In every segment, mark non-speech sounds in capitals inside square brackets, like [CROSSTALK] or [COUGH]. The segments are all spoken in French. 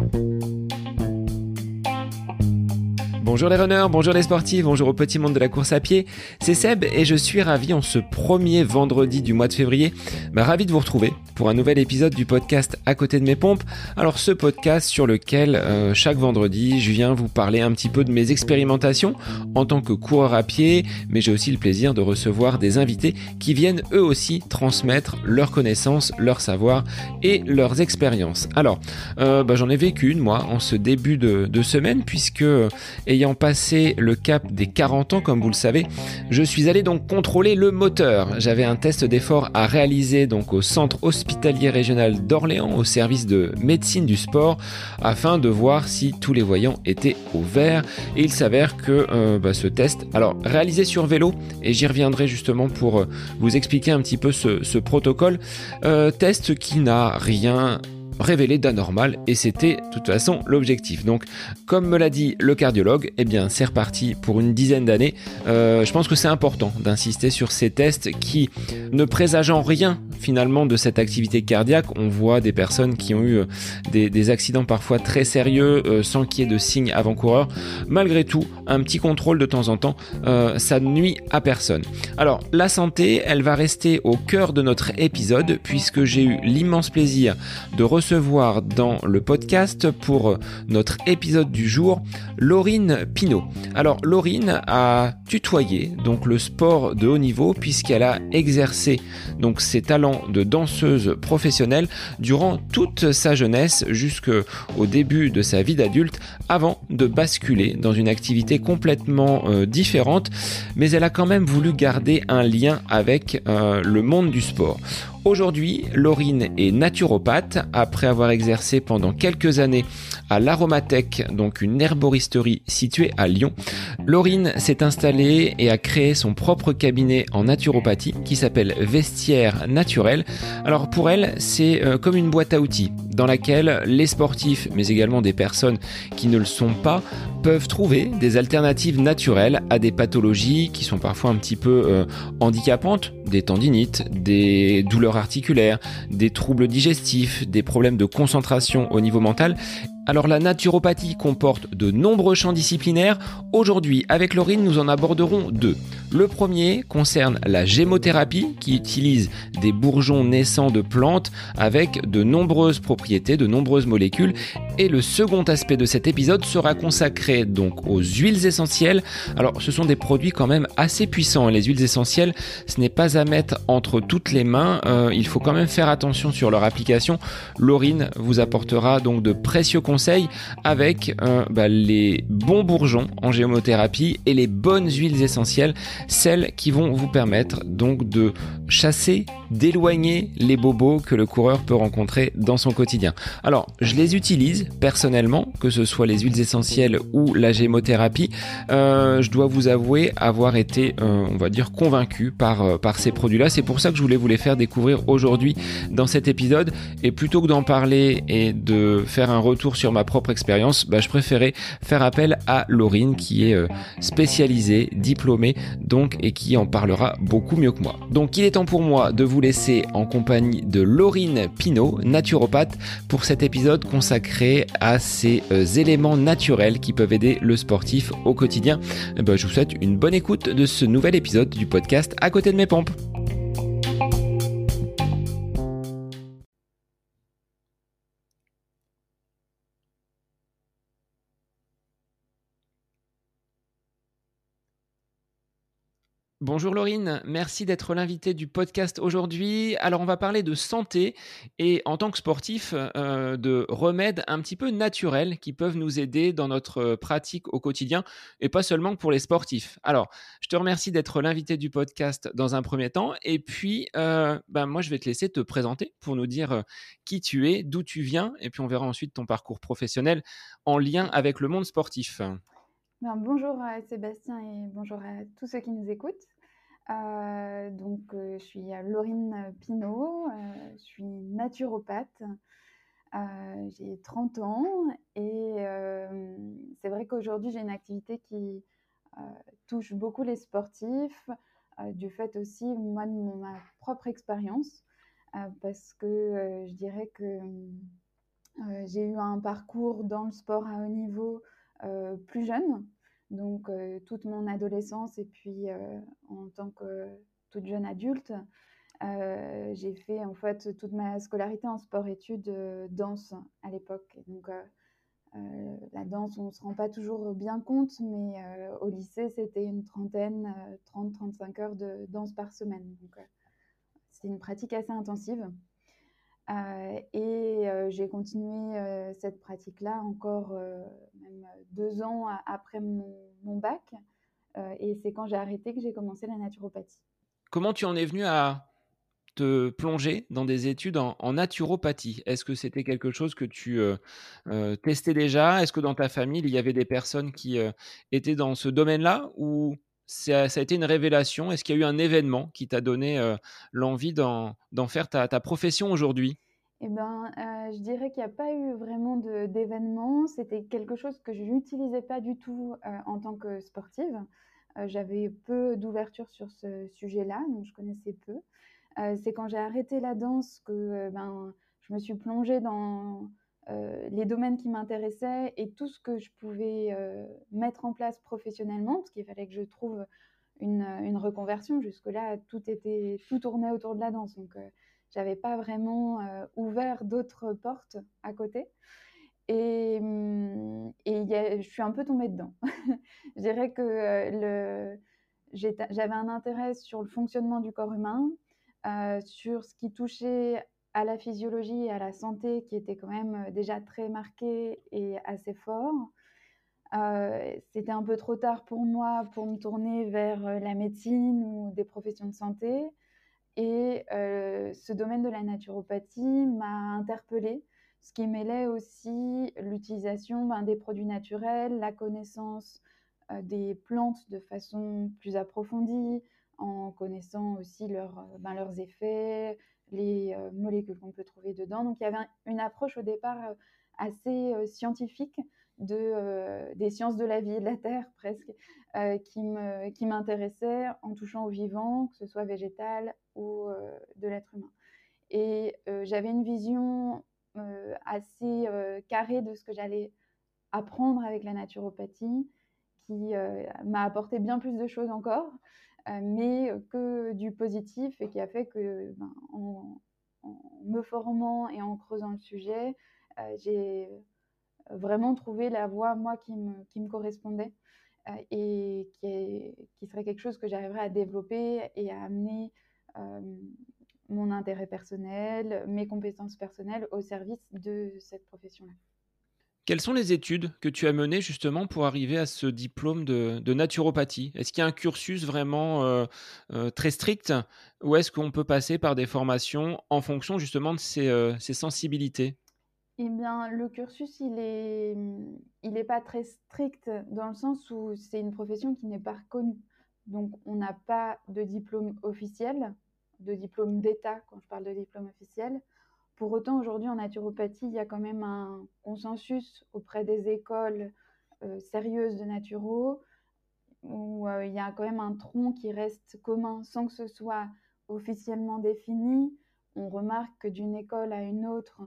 Bye. Bonjour les runners, bonjour les sportifs, bonjour au petit monde de la course à pied. C'est Seb et je suis ravi en ce premier vendredi du mois de février, bah, ravi de vous retrouver pour un nouvel épisode du podcast À côté de mes pompes. Alors ce podcast sur lequel euh, chaque vendredi je viens vous parler un petit peu de mes expérimentations en tant que coureur à pied, mais j'ai aussi le plaisir de recevoir des invités qui viennent eux aussi transmettre leurs connaissances, leur savoir et leurs expériences. Alors euh, bah, j'en ai vécu une moi en ce début de, de semaine puisque ayant passé le cap des 40 ans, comme vous le savez, je suis allé donc contrôler le moteur. J'avais un test d'effort à réaliser donc au centre hospitalier régional d'Orléans, au service de médecine du sport, afin de voir si tous les voyants étaient au vert. Et il s'avère que euh, bah, ce test, alors réalisé sur vélo, et j'y reviendrai justement pour euh, vous expliquer un petit peu ce, protocole, euh, test qui n'a rien révélé d'anormal et c'était de toute façon l'objectif. Donc comme me l'a dit le cardiologue, eh bien c'est reparti pour une dizaine d'années. Euh, je pense que c'est important d'insister sur ces tests qui ne présageant rien finalement de cette activité cardiaque, on voit des personnes qui ont eu euh, des, accidents parfois très sérieux euh, sans qu'il y ait de signes avant-coureurs. Malgré tout, un petit contrôle de temps en temps, ça ne nuit à personne. Alors la santé, elle va rester au cœur de notre épisode puisque j'ai eu l'immense plaisir de recevoir voir dans le podcast pour notre épisode du jour Laurine Pinault. Alors Laurine a tutoyé donc le sport de haut niveau puisqu'elle a exercé donc ses talents de danseuse professionnelle durant toute sa jeunesse jusqu'au début de sa vie d'adulte avant de basculer dans une activité complètement euh, différente mais elle a quand même voulu garder un lien avec euh, le monde du sport. Aujourd'hui, Laurine est naturopathe après avoir exercé pendant quelques années à l'Aromatech, donc une herboristerie située à Lyon. Laurine s'est installée et a créé son propre cabinet en naturopathie qui s'appelle Vestiaire Naturel. Alors pour elle, c'est euh, comme une boîte à outils dans laquelle les sportifs, mais également des personnes qui ne le sont pas, peuvent trouver des alternatives naturelles à des pathologies qui sont parfois un petit peu euh, handicapantes, des tendinites, des douleurs articulaires, des troubles digestifs, des problèmes de concentration au niveau mental alors la naturopathie comporte de nombreux champs disciplinaires. Aujourd'hui, avec Laurine, nous en aborderons deux. Le premier concerne la gémothérapie qui utilise des bourgeons naissants de plantes avec de nombreuses propriétés, de nombreuses molécules. Et le second aspect de cet épisode sera consacré donc aux huiles essentielles. Alors ce sont des produits quand même assez puissants. Les huiles essentielles, ce n'est pas à mettre entre toutes les mains. Euh, il faut quand même faire attention sur leur application. Laurine vous apportera donc de précieux conseils avec euh, bah, les bons bourgeons en gémothérapie et les bonnes huiles essentielles, celles qui vont vous permettre donc de chasser, d'éloigner les bobos que le coureur peut rencontrer dans son quotidien. Alors, je les utilise personnellement, que ce soit les huiles essentielles ou la gémothérapie. Euh, je dois vous avouer avoir été, euh, on va dire, convaincu par, par ces produits-là. C'est pour ça que je voulais vous les faire découvrir aujourd'hui dans cet épisode. Et plutôt que d'en parler et de faire un retour sur ma propre expérience, bah, je préférais faire appel à Laurine qui est euh, spécialisée, diplômée donc et qui en parlera beaucoup mieux que moi. Donc il est temps pour moi de vous laisser en compagnie de Laurine Pinault, naturopathe, pour cet épisode consacré à ces euh, éléments naturels qui peuvent aider le sportif au quotidien. Bah, je vous souhaite une bonne écoute de ce nouvel épisode du podcast à côté de mes pompes. Bonjour Laurine, merci d'être l'invité du podcast aujourd'hui. Alors on va parler de santé et en tant que sportif euh, de remèdes un petit peu naturels qui peuvent nous aider dans notre pratique au quotidien et pas seulement pour les sportifs. Alors je te remercie d'être l'invité du podcast dans un premier temps et puis euh, ben, moi je vais te laisser te présenter pour nous dire euh, qui tu es, d'où tu viens et puis on verra ensuite ton parcours professionnel en lien avec le monde sportif bonjour à Sébastien et bonjour à tous ceux qui nous écoutent. Euh, donc, euh, je suis Laurine Pinault, euh, je suis naturopathe. j'ai 30 ans et c'est vrai qu'aujourd'hui j'ai une activité qui touche beaucoup les sportifs, du fait aussi moi de ma propre expérience, parce que je dirais que j'ai eu un parcours dans le sport à haut niveau plus jeune, donc toute mon adolescence et puis en tant que toute jeune adulte. j'ai fait en fait toute ma scolarité en sport-études danse à l'époque. Donc euh, la danse, on ne se rend pas toujours bien compte, mais euh, au lycée, c'était une trentaine, 30-35 euh, heures de danse par semaine. Donc, c'était une pratique assez intensive. Et j'ai continué cette pratique-là encore deux ans après mon, bac. et c'est quand j'ai arrêté que j'ai commencé la naturopathie. Comment tu en es venu à te plonger dans des études en, naturopathie? Est-ce que c'était quelque chose que tu euh, euh, testais déjà? Est-ce que dans ta famille, il y avait des personnes qui euh, étaient dans ce domaine-là ou ça, a été une révélation Est-ce qu'il y a eu un événement qui t'a donné l'envie d'en faire ta, profession aujourd'hui? Eh ben, je dirais qu'il n'y a pas eu vraiment d'événement. C'était quelque chose que je n'utilisais pas du tout en tant que sportive. J'avais peu d'ouverture sur ce sujet-là, donc je connaissais peu. Euh, c'est quand j'ai arrêté la danse que euh, ben, je me suis plongée dans euh, les domaines qui m'intéressaient et tout ce que je pouvais mettre en place professionnellement, parce qu'il fallait que je trouve une, une reconversion. Jusque-là, tout, tout tournait autour de la danse. Donc, j'avais pas vraiment ouvert d'autres portes à côté. Et, hum, et je suis un peu tombée dedans. [LAUGHS] je dirais que j'avais un intérêt sur le fonctionnement du corps humain, euh, sur ce qui touchait à la physiologie et à la santé, qui était quand même euh, déjà très marqué et assez fort. Euh, c'était un peu trop tard pour moi pour me tourner vers la médecine ou des professions de santé. Et ce domaine de la naturopathie m'a interpellée, ce qui mêlait aussi l'utilisation ben, des produits naturels, la connaissance des plantes de façon plus approfondie, en connaissant aussi euh, ben, leurs effets, les euh, molécules qu'on peut trouver dedans. Donc il y avait une approche au départ euh, assez scientifique de, des sciences de la vie et de la terre [LAUGHS] presque, qui m'intéressait en touchant au vivant, que ce soit végétal ou de l'être humain. Et j'avais une vision assez carrée de ce que j'allais apprendre avec la naturopathie, qui m'a apporté bien plus de choses encore. Euh, mais que du positif et qui a fait que ben, en, me formant et en creusant le sujet, euh, j'ai vraiment trouvé la voie, moi, qui me, qui me correspondait euh, et qui, qui, serait quelque chose que j'arriverais à développer et à amener mon intérêt personnel, mes compétences personnelles au service de cette profession-là. Quelles sont les études que tu as menées justement pour arriver à ce diplôme de, naturopathie? Est-ce qu'il y a un cursus vraiment euh, euh, très strict? Ou est-ce qu'on peut passer par des formations en fonction justement de ses, euh, sensibilités? Eh bien, le cursus, il n'est il est pas très strict dans le sens où c'est une profession qui n'est pas reconnue. Donc, on n'a pas de diplôme officiel, de diplôme d'État quand je parle de diplôme officiel. Pour autant, aujourd'hui, en naturopathie, il y a quand même un consensus auprès des écoles euh, sérieuses de naturo, où euh, il y a quand même un tronc qui reste commun sans que ce soit officiellement défini. On remarque que d'une école à une autre,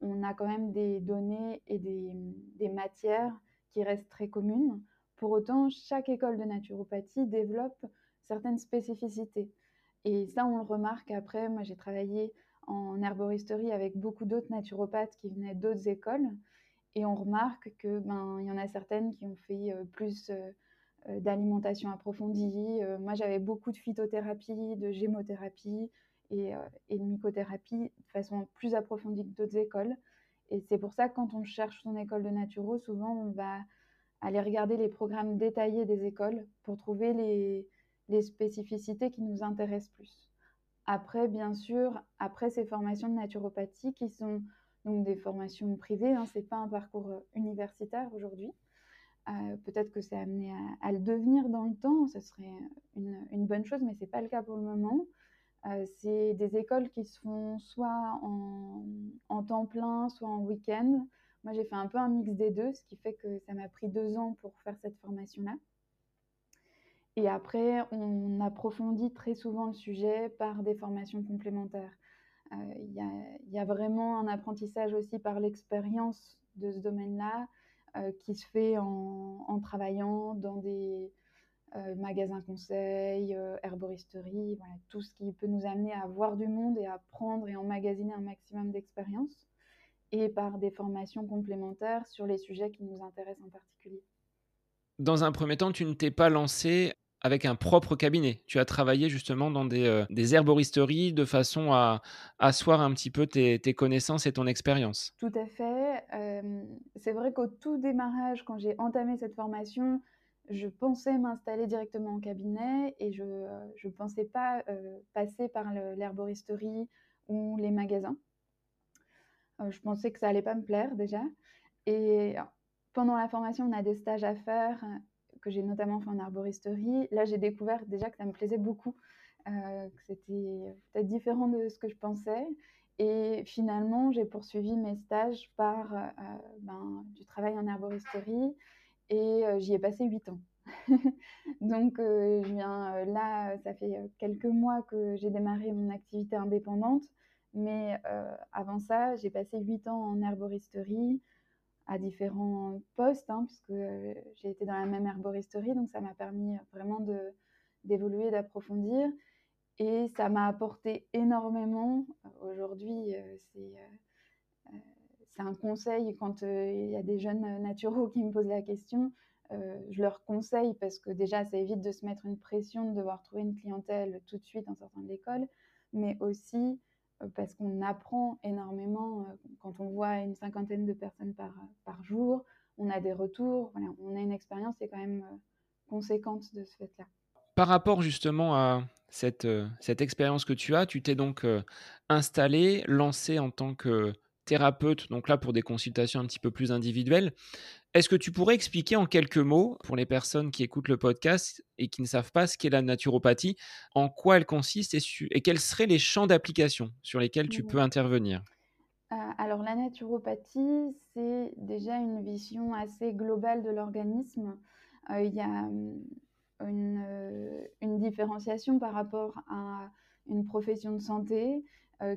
on a quand même des données et des, des matières qui restent très communes. Pour autant, chaque école de naturopathie développe certaines spécificités. Et ça, on le remarque après. Moi, j'ai travaillé en herboristerie avec beaucoup d'autres naturopathes qui venaient d'autres écoles. Et on remarque que ben y en a certaines qui ont fait euh, plus euh, euh, d'alimentation approfondie. moi, j'avais beaucoup de phytothérapie, de gémothérapie et, et, de mycothérapie de façon plus approfondie que d'autres écoles. Et c'est pour ça que quand on cherche son école de naturo, souvent on va aller regarder les programmes détaillés des écoles pour trouver les, les spécificités qui nous intéressent plus. Après, bien sûr, après ces formations de naturopathie qui sont donc des formations privées, hein, ce n'est pas un parcours euh, universitaire aujourd'hui. Euh, peut-être que c'est amené à, le devenir dans le temps, ce serait une, bonne chose, mais ce n'est pas le cas pour le moment. Euh, c'est des écoles qui se font soit en temps plein, soit en week-end. Moi, j'ai fait un peu un mix des deux, ce qui fait que ça m'a pris deux ans pour faire cette formation-là. Et après, on approfondit très souvent le sujet par des formations complémentaires. Il y, a vraiment un apprentissage aussi par l'expérience de ce domaine-là qui se fait en, travaillant dans des magasins conseils, herboristerie, voilà, tout ce qui peut nous amener à voir du monde et à prendre et emmagasiner un maximum d'expérience et par des formations complémentaires sur les sujets qui nous intéressent en particulier. Dans un premier temps, tu ne t'es pas lancé avec un propre cabinet. Tu as travaillé justement dans des, euh, herboristeries de façon à asseoir un petit peu tes, connaissances et ton expérience. Tout à fait. c'est vrai qu'au tout démarrage, quand j'ai entamé cette formation, je pensais m'installer directement en cabinet et je ne pensais pas euh, passer par l'herboristerie ou les magasins. Euh, je pensais que ça allait pas me plaire déjà. Et pendant la formation, on a des stages à faire que j'ai notamment fait en arboristerie. Là, j'ai découvert déjà que ça me plaisait beaucoup, euh, que c'était peut-être différent de ce que je pensais. Et finalement, j'ai poursuivi mes stages par euh, ben, du travail en arboristerie et j'y ai passé huit ans. [LAUGHS] Donc, je viens là, ça fait quelques mois que j'ai démarré mon activité indépendante. Mais euh, avant ça, j'ai passé huit ans en herboristerie à différents postes, hein, puisque euh, j'ai été dans la même herboristerie, donc ça m'a permis vraiment d'évoluer, d'approfondir. Et ça m'a apporté énormément. Aujourd'hui, euh, c'est un conseil quand il y a des jeunes naturaux qui me posent la question. je leur conseille parce que déjà, ça évite de se mettre une pression de devoir trouver une clientèle tout de suite en sortant de l'école, mais aussi euh, parce qu'on apprend énormément euh, quand on voit une cinquantaine de personnes par, par jour. On a des retours, on a une expérience qui est quand même euh, conséquente de ce fait-là. Par rapport justement à cette, cette expérience que tu as, tu t'es donc installé, lancé en tant que thérapeute, donc là pour des consultations un petit peu plus individuelles. Est-ce que tu pourrais expliquer en quelques mots, pour les personnes qui écoutent le podcast et qui ne savent pas ce qu'est la naturopathie, en quoi elle consiste et, quels seraient les champs d'application sur lesquels tu peux intervenir? Euh, alors la naturopathie, c'est déjà une vision assez globale de l'organisme. Euh, il y a hum, une, euh, une, différenciation par rapport à une profession de santé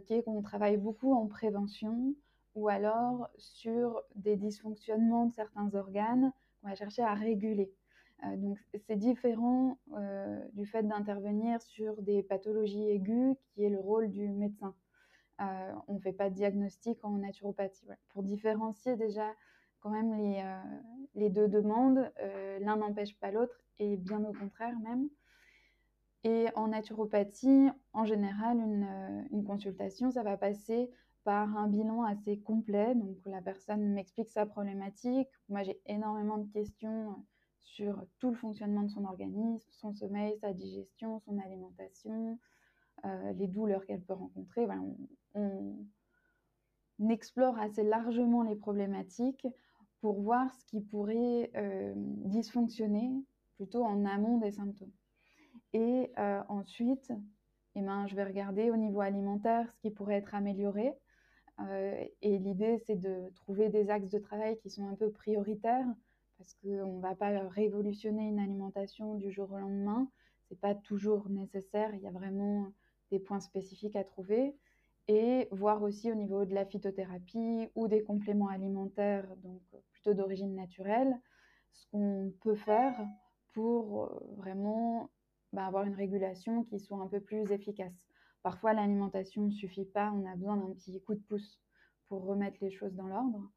qui est qu'on travaille beaucoup en prévention, ou alors sur des dysfonctionnements de certains organes qu'on va chercher à réguler. Euh, donc c'est différent euh, du fait d'intervenir sur des pathologies aiguës qui est le rôle du médecin. Euh, on ne fait pas de diagnostic en naturopathie. Pour différencier déjà quand même les deux demandes, l'un n'empêche pas l'autre et bien au contraire même. Et en naturopathie, en général, une, une consultation, ça va passer par un bilan assez complet. Donc la personne m'explique sa problématique. Moi j'ai énormément de questions euh, sur tout le fonctionnement de son organisme, son sommeil, sa digestion, son alimentation, euh, les douleurs qu'elle peut rencontrer. on, explore assez largement les problématiques pour voir ce qui pourrait euh, dysfonctionner plutôt en amont des symptômes. Et ensuite, eh ben, je vais regarder au niveau alimentaire ce qui pourrait être amélioré. Euh, et l'idée, c'est de trouver des axes de travail qui sont un peu prioritaires, parce qu'on ne va pas révolutionner une alimentation du jour au lendemain. Ce n'est pas toujours nécessaire. Il y a vraiment des points spécifiques à trouver. Et voir aussi au niveau de la phytothérapie ou des compléments alimentaires, donc plutôt d'origine naturelle, ce qu'on peut faire pour euh, vraiment bah, avoir une régulation qui soit un peu plus efficace. Parfois, l'alimentation ne suffit pas, on a besoin d'un petit coup de pouce pour remettre les choses dans l'ordre.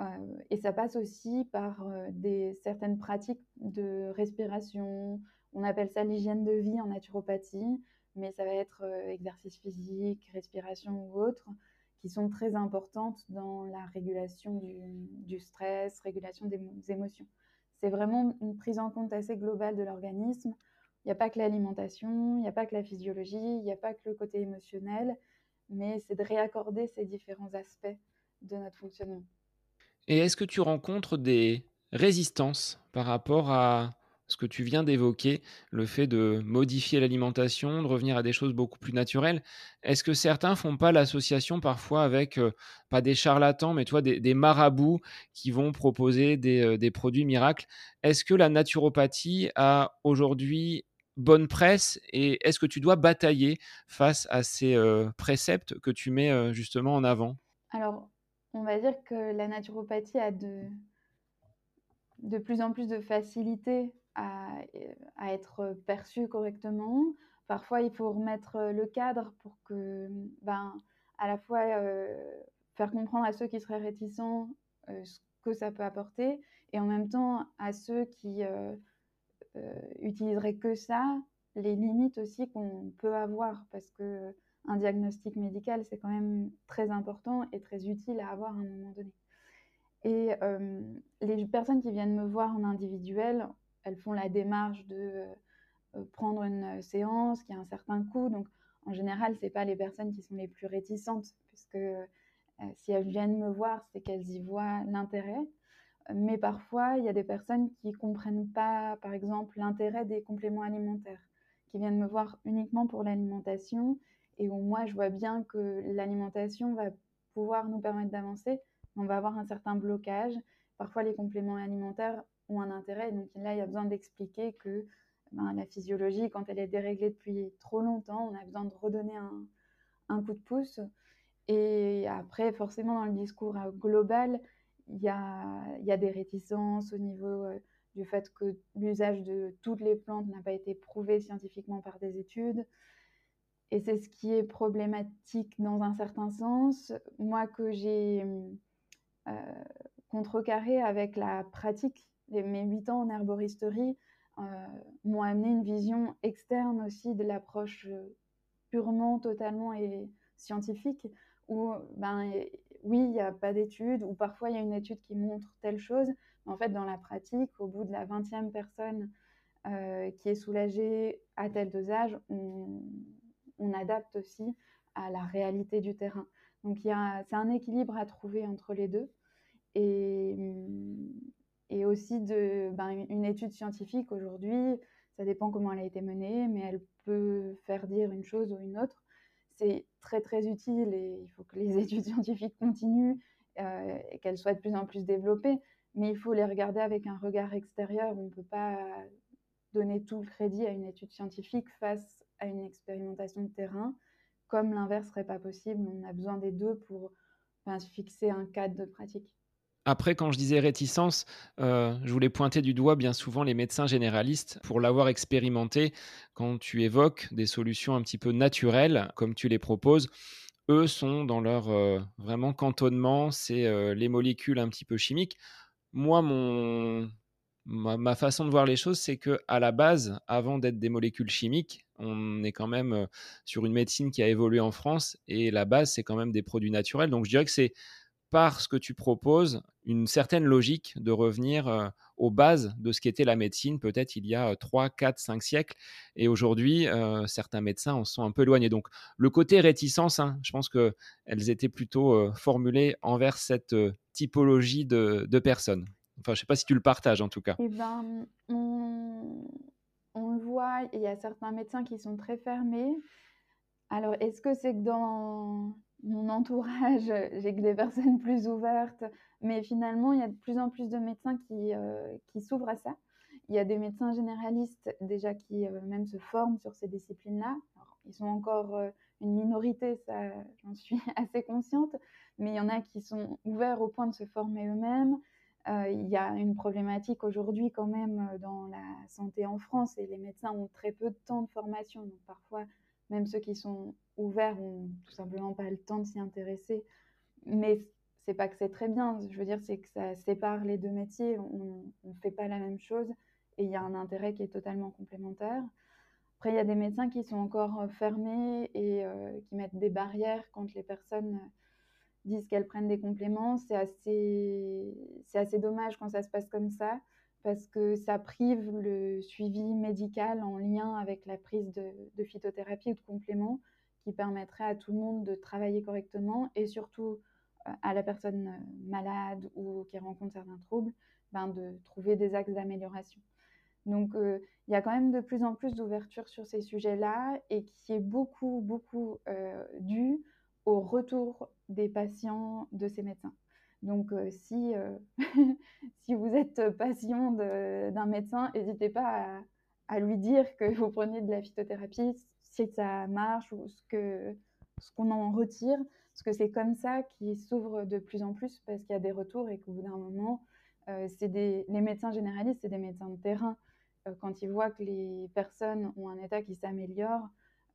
Euh, et ça passe aussi par euh, des, certaines pratiques de respiration. On appelle ça l'hygiène de vie en naturopathie, mais ça va être euh, exercice physique, respiration ou autre, qui sont très importantes dans la régulation du, du stress, régulation des émotions. C'est vraiment une prise en compte assez globale de l'organisme il n'y a pas que l'alimentation, il n'y a pas que la physiologie, il n'y a pas que le côté émotionnel, mais c'est de réaccorder ces différents aspects de notre fonctionnement. Et est-ce que tu rencontres des résistances par rapport à ce que tu viens d'évoquer, le fait de modifier l'alimentation, de revenir à des choses beaucoup plus naturelles? Est-ce que certains font pas l'association parfois avec, euh, pas des charlatans, mais toi, des, marabouts qui vont proposer euh, des produits miracles? Est-ce que la naturopathie a aujourd'hui bonne presse et est-ce que tu dois batailler face à ces préceptes que tu mets justement en avant? Alors, on va dire que la naturopathie a de, de plus en plus de facilité à, à être perçue correctement. Parfois, il faut remettre le cadre pour que, ben, à la fois faire comprendre à ceux qui seraient réticents ce que ça peut apporter et en même temps à ceux qui utiliseraient que ça, les limites aussi qu'on peut avoir parce que un diagnostic médical, c'est quand même très important et très utile à avoir à un moment donné. Et les personnes qui viennent me voir en individuel, elles font la démarche de prendre une séance qui a un certain coût. Donc, en général, ce pas les personnes qui sont les plus réticentes, puisque si elles viennent me voir, c'est qu'elles y voient l'intérêt. Mais parfois, il y a des personnes qui ne comprennent pas, par exemple, l'intérêt des compléments alimentaires, qui viennent me voir uniquement pour l'alimentation et où moi, je vois bien que l'alimentation va pouvoir nous permettre d'avancer. On va avoir un certain blocage. Parfois, les compléments alimentaires ont un intérêt. Donc là, il y a besoin d'expliquer que ben, la physiologie, quand elle est déréglée depuis trop longtemps, on a besoin de redonner un, coup de pouce. Et après, forcément, dans le discours euh, global, il y a, y a, des réticences au niveau du fait que l'usage de toutes les plantes n'a pas été prouvé scientifiquement par des études. Et c'est ce qui est problématique dans un certain sens. Moi, que j'ai euh, contrecarré avec la pratique, mes huit ans en herboristerie m'ont amené une vision externe aussi de l'approche purement, totalement et scientifique, où ben, oui, il n'y a pas d'études, ou parfois il y a une étude qui montre telle chose, en fait, dans la pratique, au bout de la 20e personne euh, qui est soulagée à tel dosage, on, adapte aussi à la réalité du terrain. Donc c'est un équilibre à trouver entre les deux. Et, aussi ben, une étude scientifique aujourd'hui, ça dépend comment elle a été menée, mais elle peut faire dire une chose ou une autre. C'est très très utile et il faut que les [LAUGHS] études scientifiques continuent euh, et qu'elles soient de plus en plus développées. Mais il faut les regarder avec un regard extérieur. On ne peut pas donner tout le crédit à une étude scientifique face à une expérimentation de terrain, comme l'inverse serait pas possible. On a besoin des deux pour fixer un cadre de pratique. Après, quand je disais réticence, euh, je voulais pointer du doigt bien souvent les médecins généralistes pour l'avoir expérimenté. Quand tu évoques des solutions un petit peu naturelles, comme tu les proposes, eux sont dans leur euh, vraiment cantonnement, c'est euh, les molécules un petit peu chimiques. Moi, mon, ma, façon de voir les choses, c'est que à la base, avant d'être des molécules chimiques, on est quand même sur une médecine qui a évolué en France et la base, c'est quand même des produits naturels. Donc je dirais que c'est par ce que tu proposes une certaine logique de revenir euh, aux bases de ce qu'était la médecine, peut-être il y a 3, 4, 5 siècles. Et aujourd'hui, euh, certains médecins en sont un peu éloignés. Donc le côté réticence, hein, je pense qu'elles étaient plutôt formulées envers cette typologie de personnes. Enfin, je ne sais pas si tu le partages en tout cas. Eh ben, on, le voit, il y a certains médecins qui sont très fermés. Alors, est-ce que c'est que dans mon entourage, [LAUGHS] j'ai que des personnes plus ouvertes Mais finalement, il y a de plus en plus de médecins qui, euh, qui s'ouvrent à ça. Il y a des médecins généralistes déjà qui euh, même se forment sur ces disciplines-là. Ils sont encore euh, une minorité, ça j'en suis [LAUGHS] assez consciente, mais il y en a qui sont ouverts au point de se former eux-mêmes. Il y a une problématique aujourd'hui quand même dans la santé en France et les médecins ont très peu de temps de formation. Donc parfois, même ceux qui sont ouverts ont tout simplement pas le temps de s'y intéresser. Mais c'est pas que c'est très bien. Je veux dire, c'est que ça sépare les deux métiers. On ne fait pas la même chose et il y a un intérêt qui est totalement complémentaire. Après, il y a des médecins qui sont encore euh, fermés et qui mettent des barrières quand les personnes disent qu'elles prennent des compléments. C'est assez, c'est assez dommage quand ça se passe comme ça, parce que ça prive le suivi médical en lien avec la prise de, phytothérapie ou de compléments qui permettrait à tout le monde de travailler correctement et surtout euh, à la personne euh, malade ou qui rencontre certains troubles, ben, de trouver des axes d'amélioration. Donc, euh, il y a quand même de plus en plus d'ouverture sur ces sujets-là et qui est beaucoup, beaucoup dû au retour des patients de ces médecins. Donc, euh, si, euh, [LAUGHS] si vous êtes patient d'un médecin, n'hésitez pas à lui dire que vous prenez de la phytothérapie, si ça marche ou ce que ce qu'on en retire, parce que c'est comme ça qu'il s'ouvre de plus en plus parce qu'il y a des retours et qu'au bout d'un moment, euh, des, les médecins généralistes, c'est des médecins de terrain. Euh, quand ils voient que les personnes ont un état qui s'améliore,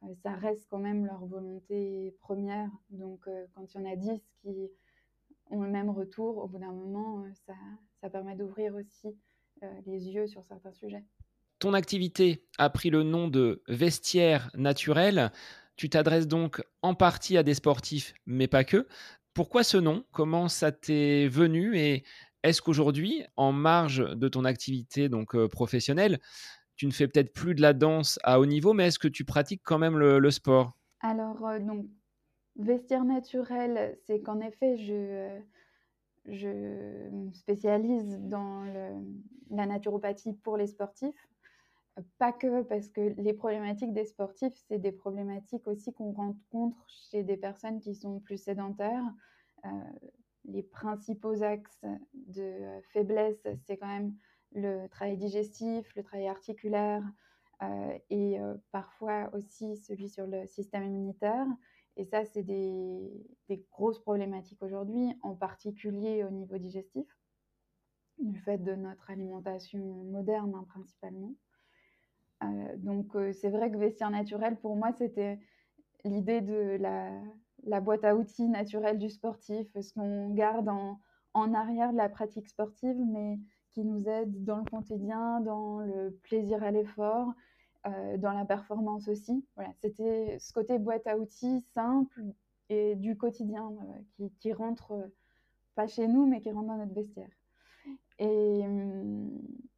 euh, ça reste quand même leur volonté première. Donc, quand il y en a 10 qui ont le même retour, au bout d'un moment, ça, ça permet d'ouvrir aussi les yeux sur certains sujets. Ton activité a pris le nom de vestiaire naturel. Tu t'adresses donc en partie à des sportifs, mais pas que. Pourquoi ce nom? Comment ça t'est venu? Et est-ce qu'aujourd'hui, en marge de ton activité donc euh, professionnelle, tu ne fais peut-être plus de la danse à haut niveau, mais est-ce que tu pratiques quand même le, sport? Alors, euh, donc, vestiaire naturel, c'est qu'en effet, je, euh, je spécialise dans la naturopathie pour les sportifs. Pas que, parce que les problématiques des sportifs, c'est des problématiques aussi qu'on rencontre chez des personnes qui sont plus sédentaires les principaux axes de faiblesse, c'est quand même le travail digestif, le travail articulaire euh, et euh, parfois aussi celui sur le système immunitaire. Et ça, c'est des, grosses problématiques aujourd'hui, en particulier au niveau digestif, du fait de notre alimentation moderne hein, principalement. Euh, donc c'est vrai que vestiaire naturel, pour moi, c'était l'idée de la boîte à outils naturelle du sportif, ce qu'on garde en, arrière de la pratique sportive, mais qui nous aide dans le quotidien, dans le plaisir à l'effort, euh, dans la performance aussi. Voilà, c'était ce côté boîte à outils simple et du quotidien euh, qui, qui, rentre euh, pas chez nous, mais qui rentre dans notre vestiaire. Et,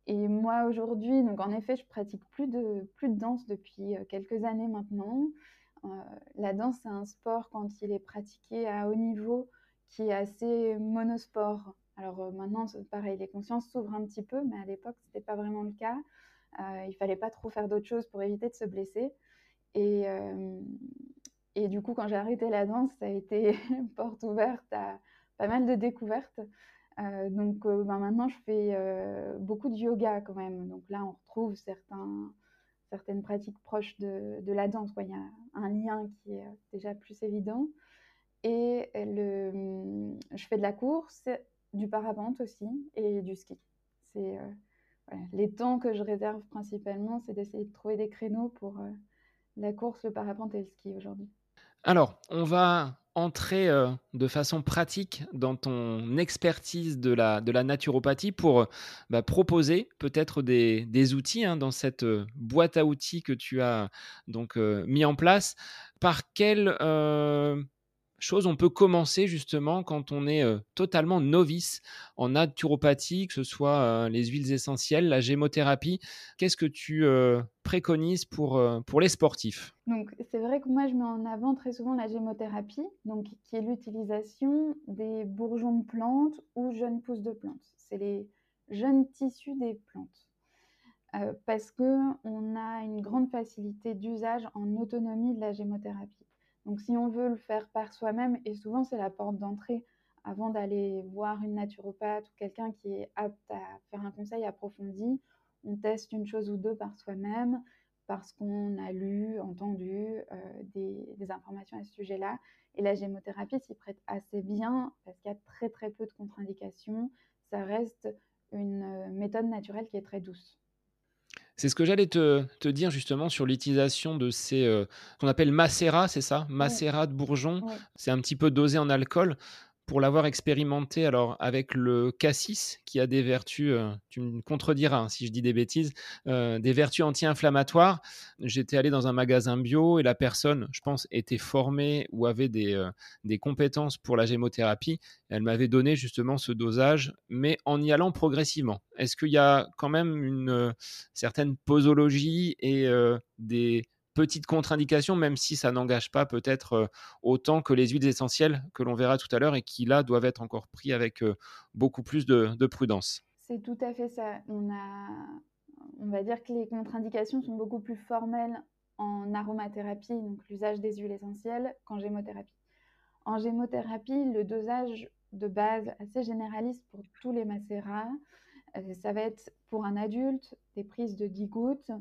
et moi aujourd'hui, donc en effet, je pratique plus de, plus de danse depuis quelques années maintenant. La danse, c'est un sport quand il est pratiqué à haut niveau qui est assez monosport. Alors maintenant, pareil, les consciences s'ouvrent un petit peu, mais à l'époque, ce n'était pas vraiment le cas. Euh, il fallait pas trop faire d'autres choses pour éviter de se blesser. Et, et du coup, quand j'ai arrêté la danse, ça a été [LAUGHS] porte ouverte à pas mal de découvertes. donc ben maintenant, je fais beaucoup de yoga quand même. Donc là, on retrouve certains, certaines pratiques proches de, de la danse. Il y a un lien qui est déjà plus évident. Et le, je fais de la course, du parapente aussi et du ski. C'est les temps que je réserve principalement, c'est d'essayer de trouver des créneaux pour euh, la course, le parapente et le ski aujourd'hui. Alors, on va entrer euh, de façon pratique dans ton expertise de la, naturopathie pour bah, proposer peut-être des, outils hein, dans cette euh, boîte à outils que tu as donc mis en place. Par quelle chose on peut commencer justement quand on est totalement novice en naturopathie, que ce soit les huiles essentielles, la gémothérapie Qu'est-ce que tu préconises pour, pour les sportifs? Donc c'est vrai que moi je mets en avant très souvent la gémothérapie, donc qui est l'utilisation des bourgeons de plantes ou jeunes pousses de plantes. C'est les jeunes tissus des plantes. parce qu'on a une grande facilité d'usage en autonomie de la gémothérapie. Donc si on veut le faire par soi-même, et souvent c'est la porte d'entrée avant d'aller voir une naturopathe ou quelqu'un qui est apte à faire un conseil approfondi, on teste une chose ou deux par soi-même parce qu'on a lu, entendu euh, des, informations à ce sujet-là. Et la gémothérapie s'y prête assez bien parce qu'il y a très très peu de contre-indications. Ça reste une euh, méthode naturelle qui est très douce. C'est ce que j'allais te, dire justement sur l'utilisation de ces euh, qu'on appelle macérat, c'est ça? Macérat de bourgeon. C'est un petit peu dosé en alcool pour l'avoir expérimenté alors avec le cassis qui a des vertus, euh, tu me contrediras hein, si je dis des bêtises, euh, des vertus anti-inflammatoires. J'étais allé dans un magasin bio et la personne, je pense, était formée ou avait des, euh, des compétences pour la gémothérapie. Elle m'avait donné justement ce dosage, mais en y allant progressivement. Est-ce qu'il y a quand même une certaine posologie et des petite contre-indication, même si ça n'engage pas peut-être euh, autant que les huiles essentielles que l'on verra tout à l'heure et qui là doivent être encore pris avec euh, beaucoup plus de, prudence. C'est tout à fait ça. On, on va dire que les contre-indications sont beaucoup plus formelles en aromathérapie, donc l'usage des huiles essentielles, qu'en gémothérapie. En gémothérapie, le dosage de base assez généraliste pour tous les macérats, euh, ça va être pour un adulte des prises de 10 gouttes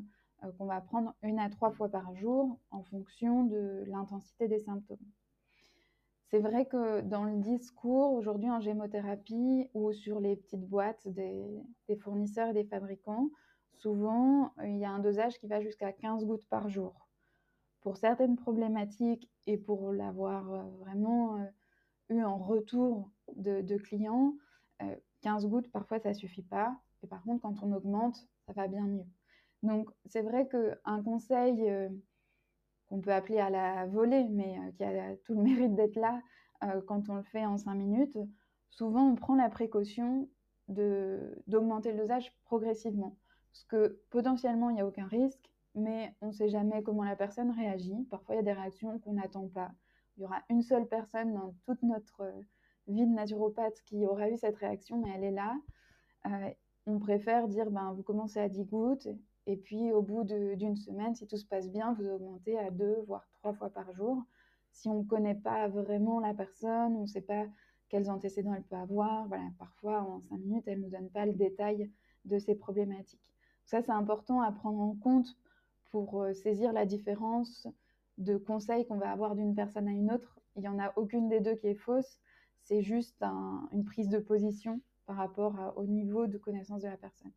qu'on va prendre une à trois fois par jour en fonction de l'intensité des symptômes. C'est vrai que dans le discours aujourd'hui en gémothérapie ou sur les petites boîtes des, fournisseurs et des fabricants, souvent il y a un dosage qui va jusqu'à 15 gouttes par jour. Pour certaines problématiques et pour l'avoir vraiment eu en retour de, clients, 15 euh, gouttes, parfois, ça suffit pas. Et par contre, quand on augmente, ça va bien mieux. Donc, c'est vrai qu'un conseil euh, qu'on peut appeler à la volée, mais euh, qui a tout le [LAUGHS] mérite d'être là quand on le fait en 5 minutes, souvent, on prend la précaution d'augmenter le dosage progressivement. Parce que potentiellement, il n'y a aucun risque, mais on ne sait jamais comment la personne réagit. Parfois, il y a des réactions qu'on n'attend pas il y aura une seule personne dans toute notre euh, vie de naturopathe qui aura eu cette réaction, mais elle est là. Euh, on préfère dire, ben, vous commencez à 10 gouttes, et puis au bout d'une semaine, si tout se passe bien, vous augmentez à deux, voire trois fois par jour. Si on ne connaît pas vraiment la personne, on ne sait pas quels antécédents elle peut avoir, voilà, parfois en cinq minutes, elle ne nous donne pas le détail de ses problématiques. Ça, c'est important à prendre en compte pour euh, saisir la différence de conseils qu'on va avoir d'une personne à une autre. Il n'y en a aucune des deux qui est fausse. C'est juste une prise de position par rapport au niveau de connaissance de la personne.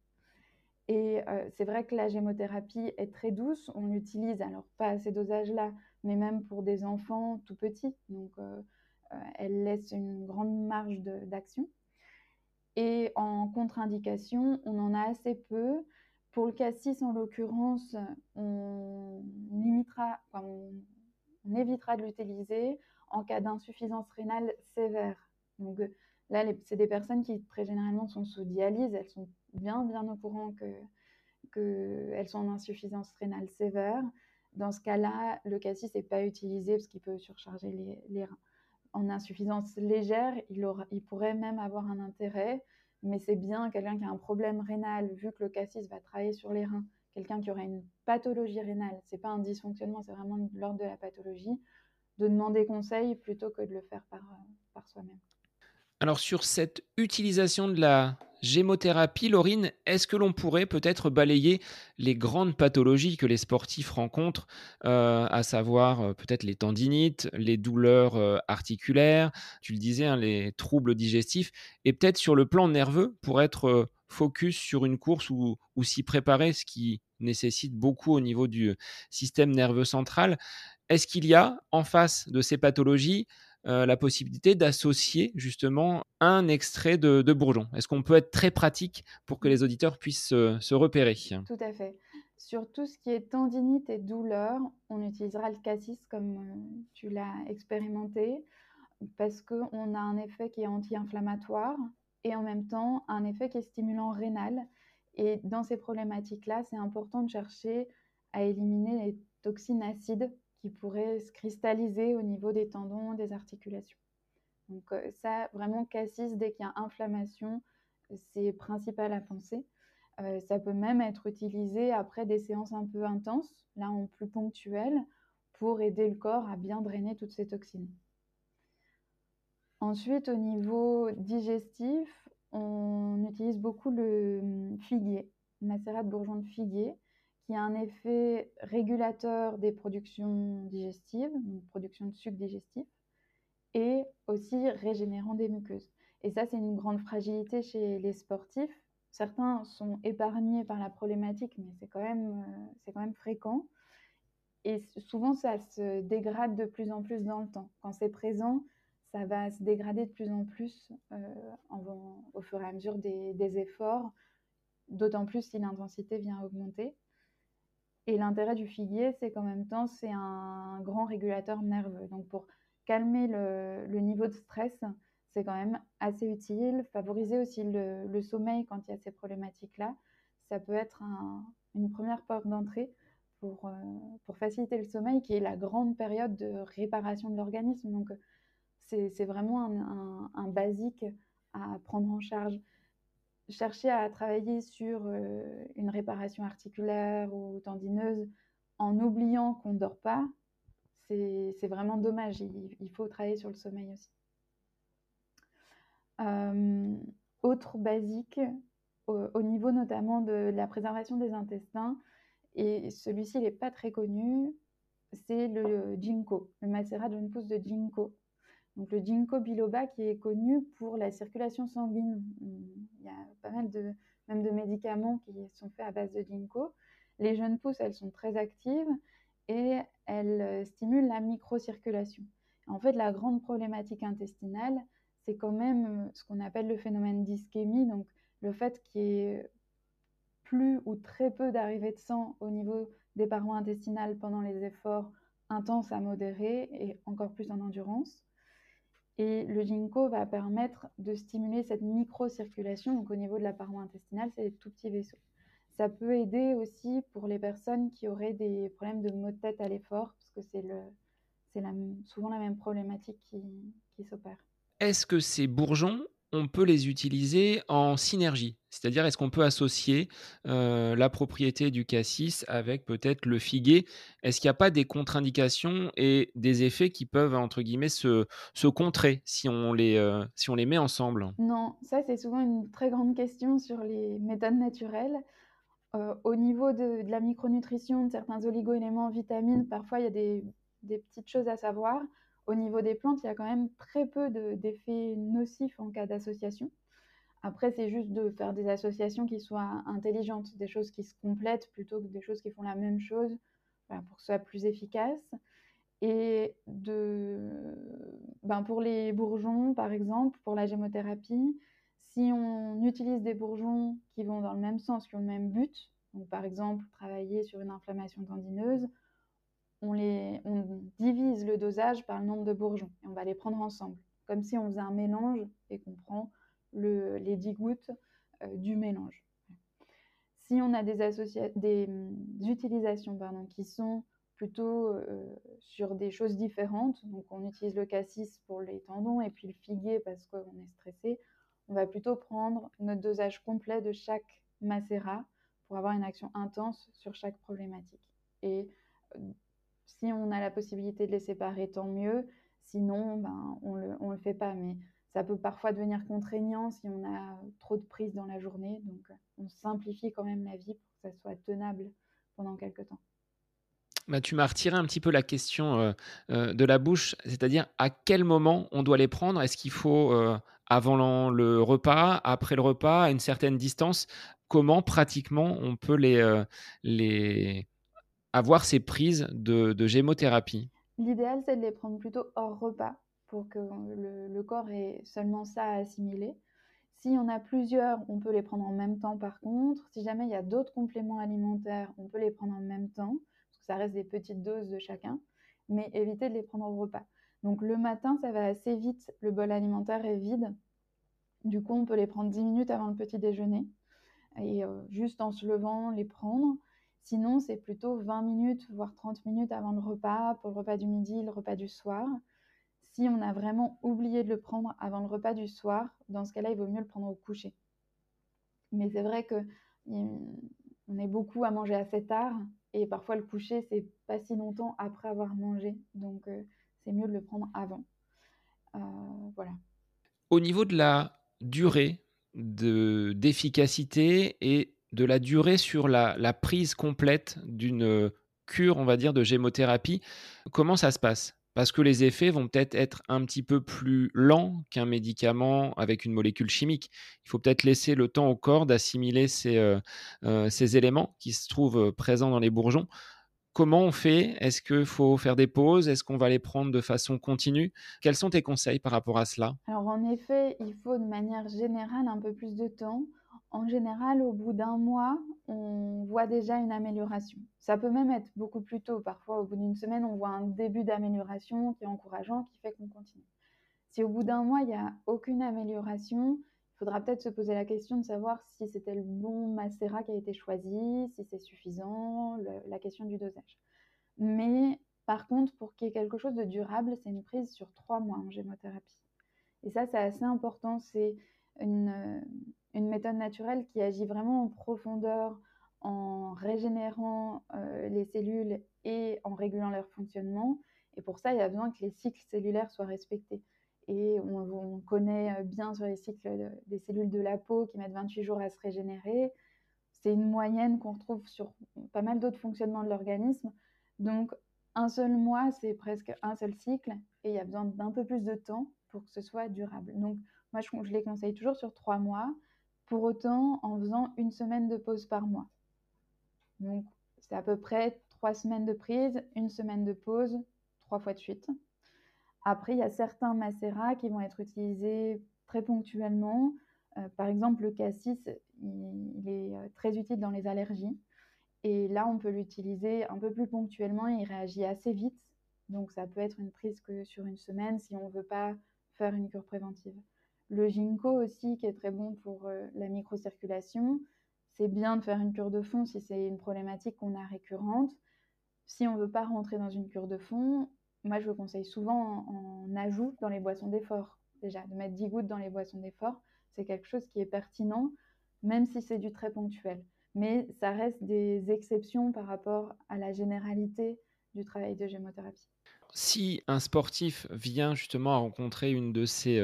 Et c'est vrai que la gémothérapie est très douce. On l'utilise, alors pas à ces dosages-là, mais même pour des enfants tout petits. Donc, elle laisse une grande marge d'action. Et en contre-indication, on en a assez peu. Pour le cassis, en l'occurrence, on, évitera de l'utiliser en cas d'insuffisance rénale sévère. Donc là, c'est des personnes qui très généralement sont sous dialyse, elles sont bien bien au courant qu'elles sont en insuffisance rénale sévère. Dans ce cas-là, le cassis n'est pas utilisé parce qu'il peut surcharger les, reins. En insuffisance légère, il, il pourrait même avoir un intérêt mais c'est bien quelqu'un qui a un problème rénal, vu que le cassis va travailler sur les reins, quelqu'un qui aurait une pathologie rénale, c'est pas un dysfonctionnement, c'est vraiment l'ordre de la pathologie, de demander conseil plutôt que de le faire par, euh, par soi-même. Alors sur cette utilisation de la gémothérapie, Laurine, est-ce que l'on pourrait peut-être balayer les grandes pathologies que les sportifs rencontrent, euh, à savoir euh, peut-être les tendinites, les douleurs euh, articulaires, tu le disais, hein, les troubles digestifs, et peut-être sur le plan nerveux pour être focus sur une course ou, ou s'y préparer, ce qui nécessite beaucoup au niveau du système nerveux central. Est-ce qu'il y a en face de ces pathologies euh, la possibilité d'associer justement un extrait de, bourgeon. Est-ce qu'on peut être très pratique pour que les auditeurs puissent se, repérer? Tout à fait. Sur tout ce qui est tendinite et douleur, on utilisera le cassis comme euh, tu l'as expérimenté parce qu'on a un effet qui est anti-inflammatoire et en même temps un effet qui est stimulant rénal. Et dans ces problématiques-là, c'est important de chercher à éliminer les toxines acides qui pourrait se cristalliser au niveau des tendons, des articulations. Donc euh, ça, vraiment, cassis, dès qu'il y a inflammation, c'est principal à penser. Euh, ça peut même être utilisé après des séances un peu intenses, là en plus ponctuelles, pour aider le corps à bien drainer toutes ces toxines. Ensuite, au niveau digestif, on utilise beaucoup le hum, figuier, le macérat de bourgeon de figuier, qui a un effet régulateur des productions digestives, donc production de sucre digestif, et aussi régénérant des muqueuses. Et ça, c'est une grande fragilité chez les sportifs. Certains sont épargnés par la problématique, mais c'est quand, même, euh, fréquent. Et souvent, ça se dégrade de plus en plus dans le temps. Quand c'est présent, ça va se dégrader de plus en plus euh, au fur et à mesure des efforts, d'autant plus si l'intensité vient augmenter. Et l'intérêt du figuier, c'est qu'en même temps, c'est un grand régulateur nerveux. Donc pour calmer le, niveau de stress, c'est quand même assez utile. Favoriser aussi le, sommeil quand il y a ces problématiques-là, ça peut être une première porte d'entrée pour, euh, pour, faciliter le sommeil, qui est la grande période de réparation de l'organisme. Donc c'est vraiment un, basique à prendre en charge chercher à travailler sur une réparation articulaire ou tendineuse en oubliant qu'on ne dort pas, c'est vraiment dommage. Il, faut travailler sur le sommeil aussi. Autre basique, au, niveau notamment de, la préservation des intestins Et celui-ci, n'est pas très connu. C'est le ginkgo, le macérat d'une pousse de ginkgo. Donc le ginkgo biloba qui est connu pour la circulation sanguine. Il y a pas mal de, même de médicaments qui sont faits à base de ginkgo. Les jeunes pousses, elles sont très actives et elles stimulent la microcirculation. En fait, la grande problématique intestinale, c'est quand même ce qu'on appelle le phénomène d'ischémie, donc le fait qu'il y ait plus ou très peu d'arrivée de sang au niveau des parois intestinales pendant les efforts intenses à modérés et encore plus en endurance. Et le ginkgo va permettre de stimuler cette microcirculation. Donc au niveau de la paroi intestinale, c'est des tout petits vaisseaux. Ça peut aider aussi pour les personnes qui auraient des problèmes de maux de tête à l'effort, parce que c'est souvent la même problématique qui, qui s'opère. Est-ce que ces bourgeons on peut les utiliser en synergie. C'est-à-dire, est-ce qu'on peut associer euh, la propriété du cassis avec peut-être le figuier? Est-ce qu'il n'y a pas des contre-indications et des effets qui peuvent, entre guillemets, se, contrer si on, les, euh, si on les met ensemble? Non, ça c'est souvent une très grande question sur les méthodes naturelles. Euh, au niveau de, la micronutrition, de certains oligo-éléments, vitamines, parfois il y a des, des petites choses à savoir. Au niveau des plantes, il y a quand même très peu d'effets nocifs en cas d'association. Après, c'est juste de faire des associations qui soient intelligentes, des choses qui se complètent plutôt que des choses qui font la même chose pour que ce soit plus efficace. Et de, ben pour les bourgeons, par exemple, pour la gémothérapie, si on utilise des bourgeons qui vont dans le même sens, qui ont le même but, donc par exemple travailler sur une inflammation tendineuse, on, divise le dosage par le nombre de bourgeons et on va les prendre ensemble, comme si on faisait un mélange et qu'on prend le, les 10 gouttes euh, du mélange. Si on a des, mm, utilisations qui sont plutôt euh, sur des choses différentes, donc on utilise le cassis pour les tendons et puis le figuier parce qu'on est stressé, on va plutôt prendre notre dosage complet de chaque macérat pour avoir une action intense sur chaque problématique. Euh, si on a la possibilité de les séparer, tant mieux. Sinon, ben, on ne le, fait pas. Mais ça peut parfois devenir contraignant si on a trop de prises dans la journée. Donc, on simplifie quand même la vie pour que ça soit tenable pendant quelques temps. Bah, tu m'as retiré un petit peu la question euh, euh, de la bouche, c'est-à-dire à quel moment on doit les prendre? Est-ce qu'il faut euh, avant le repas, après le repas, à une certaine distance? Comment pratiquement on peut les, les, avoir ces prises de, de gémothérapie L'idéal, c'est de les prendre plutôt hors repas pour que le, corps ait seulement ça à assimiler. Si on a plusieurs, on peut les prendre en même temps par contre. Si jamais il y a d'autres compléments alimentaires, on peut les prendre en même temps, parce que ça reste des petites doses de chacun, mais éviter de les prendre au repas. Donc le matin, ça va assez vite, le bol alimentaire est vide. Du coup, on peut les prendre 10 minutes avant le petit déjeuner et euh, juste en se levant, les prendre. Sinon, c'est plutôt 20 minutes, voire 30 minutes avant le repas, pour le repas du midi, le repas du soir. Si on a vraiment oublié de le prendre avant le repas du soir, dans ce cas-là, il vaut mieux le prendre au coucher. Mais c'est vrai que on est beaucoup à manger assez tard et parfois le coucher, c'est pas si longtemps après avoir mangé. Donc, euh, c'est mieux de le prendre avant. Euh, voilà. Au niveau de la durée d'efficacité et de la durée sur la, prise complète d'une euh, cure, on va dire, de gémothérapie. Comment ça se passe? Parce que les effets vont peut-être être un petit peu plus lents qu'un médicament avec une molécule chimique. Il faut peut-être laisser le temps au corps d'assimiler ces, euh, euh, ces, éléments qui se trouvent présents dans les bourgeons. Comment on fait? Est-ce qu'il faut faire des pauses? Est-ce qu'on va les prendre de façon continue? Quels sont tes conseils par rapport à cela? Alors en effet, il faut de manière générale un peu plus de temps. En général, au bout d'un mois, on voit déjà une amélioration. Ça peut même être beaucoup plus tôt. Parfois, au bout d'une semaine, on voit un début d'amélioration qui est encourageant, qui fait qu'on continue. Si au bout d'un mois, il n'y a aucune amélioration, il faudra peut-être se poser la question de savoir si c'était le bon macérat qui a été choisi, si c'est suffisant, la question du dosage. Mais par contre, pour qu'il y ait quelque chose de durable, c'est une prise sur trois mois en gémothérapie. Et ça, c'est assez important. C'est une, une méthode naturelle qui agit vraiment en profondeur en régénérant euh, les cellules et en régulant leur fonctionnement. Et pour ça, il y a besoin que les cycles cellulaires soient respectés. Et on, connaît bien sur les cycles des cellules de la peau qui mettent 28 jours à se régénérer. c'est une moyenne qu'on retrouve sur pas mal d'autres fonctionnements de l'organisme. Donc, un seul mois, c'est presque un seul cycle et il y a besoin d'un peu plus de temps pour que ce soit durable. Donc, moi, je les conseille toujours sur trois mois, pour autant en faisant une semaine de pause par mois. Donc, c'est à peu près trois semaines de prise, une semaine de pause, trois fois de suite. Après, il y a certains macérats qui vont être utilisés très ponctuellement. Euh, par exemple, le cassis, il, est euh, très utile dans les allergies. Et là, on peut l'utiliser un peu plus ponctuellement. Il réagit assez vite. Donc, ça peut être une prise que sur une semaine si on ne veut pas faire une cure préventive. Le ginkgo aussi, qui est très bon pour euh, la microcirculation. C'est bien de faire une cure de fond si c'est une problématique qu'on a récurrente. Si on ne veut pas rentrer dans une cure de fond, moi, je le conseille souvent en, ajout dans les boissons d'effort. Déjà, de mettre 10 gouttes dans les boissons d'effort, c'est quelque chose qui est pertinent, même si c'est du très ponctuel. Mais ça reste des exceptions par rapport à la généralité du travail de gémothérapie si un sportif vient justement à rencontrer une de ces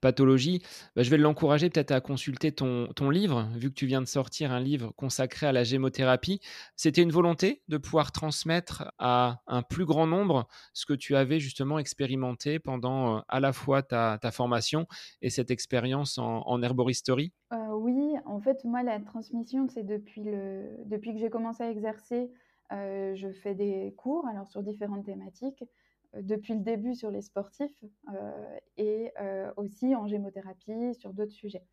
pathologies, bah, je vais l'encourager peut-être à consulter ton, livre, vu que tu viens de sortir un livre consacré à la gémothérapie. C'était une volonté de pouvoir transmettre à un plus grand nombre ce que tu avais justement expérimenté pendant à la fois ta, formation et cette expérience en, herboristerie? Euh, Oui, en fait, moi, la transmission, c'est depuis, le... depuis que j'ai commencé à exercer. Euh, je fais des cours alors sur différentes thématiques depuis le début sur les sportifs euh, et euh, aussi en gémothérapie sur d'autres sujets.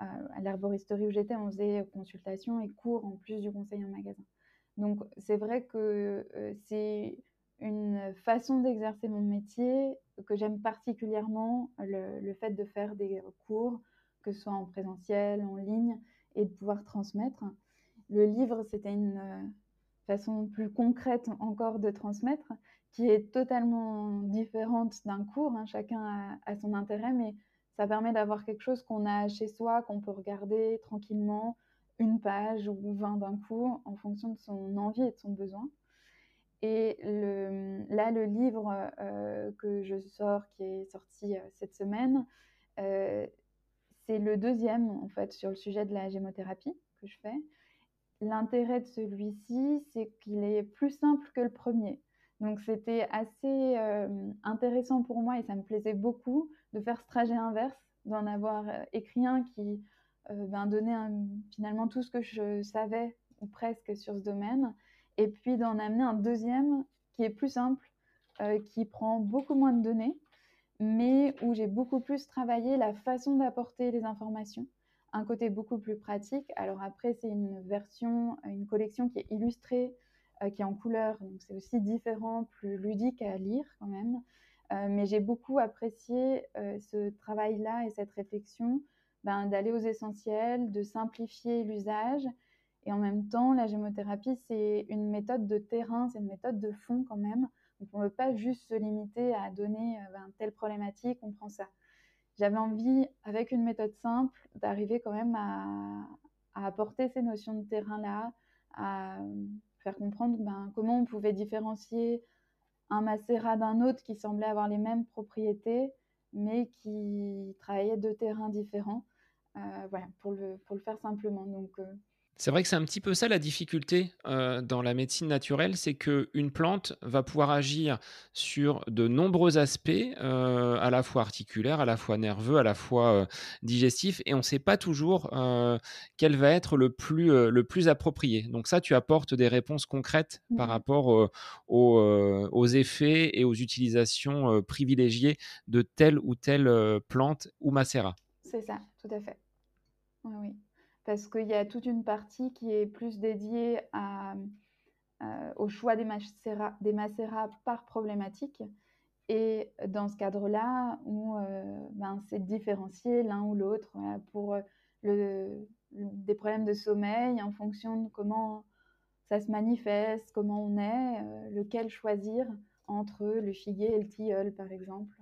Euh, à l'herboristerie où j'étais, on faisait consultation et cours en plus du conseil en magasin. Donc c'est vrai que c'est une façon d'exercer mon métier que j'aime particulièrement, le, le, fait de faire des cours, que ce soit en présentiel, en ligne, et de pouvoir transmettre. Le livre, c'était une façon plus concrète encore de transmettre qui est totalement différente d'un cours. Hein. Chacun a, son intérêt, mais ça permet d'avoir quelque chose qu'on a chez soi, qu'on peut regarder tranquillement, une page ou 20 d'un coup, en fonction de son envie et de son besoin. Et là, le livre euh, que je sors, qui est sorti euh, cette semaine, euh, c'est le deuxième, en fait, sur le sujet de la gémothérapie que je fais. L'intérêt de celui-ci, c'est qu'il est plus simple que le premier. Donc c'était assez euh, intéressant pour moi et ça me plaisait beaucoup de faire ce trajet inverse, d'en avoir euh, écrit un qui euh, ben, donnait finalement tout ce que je savais ou presque sur ce domaine, et puis d'en amener un deuxième qui est plus simple, qui prend beaucoup moins de données, mais où j'ai beaucoup plus travaillé la façon d'apporter les informations, un côté beaucoup plus pratique. Alors après, c'est une version, une collection qui est illustrée euh, qui est en couleur, donc c'est aussi différent, plus ludique à lire quand même. Euh, mais j'ai beaucoup apprécié euh, ce travail-là et cette réflexion ben, d'aller aux essentiels, de simplifier l'usage. Et en même temps, la gémothérapie, c'est une méthode de terrain, c'est une méthode de fond quand même. Donc on ne veut pas juste se limiter à donner ben, telle problématique, on prend ça. J'avais envie, avec une méthode simple, d'arriver quand même à, apporter ces notions de terrain-là, à faire comprendre ben, comment on pouvait différencier un macérat d'un autre qui semblait avoir les mêmes propriétés, mais qui travaillait deux terrains différents. Euh, voilà, pour le, pour le faire simplement. Euh, c'est vrai que c'est un petit peu ça la difficulté euh, dans la médecine naturelle, c'est qu'une plante va pouvoir agir sur de nombreux aspects, euh, à la fois articulaires, à la fois nerveux, à la fois euh, digestifs, et on ne sait pas toujours quel va être le plus, le plus approprié. Donc ça, tu apportes des réponses concrètes par rapport aux, aux, effets et aux utilisations privilégiées de telle ou telle plante ou macérat. C'est ça, tout à fait. Oui, oui parce qu'il y a toute une partie qui est plus dédiée euh, au choix des macérats, par problématique. Et dans ce cadre-là, où euh, ben, c'est différencier l'un ou l'autre pour le, des problèmes de sommeil en fonction de comment ça se manifeste, comment on est, euh, lequel choisir entre le figuier et le tilleul, par exemple.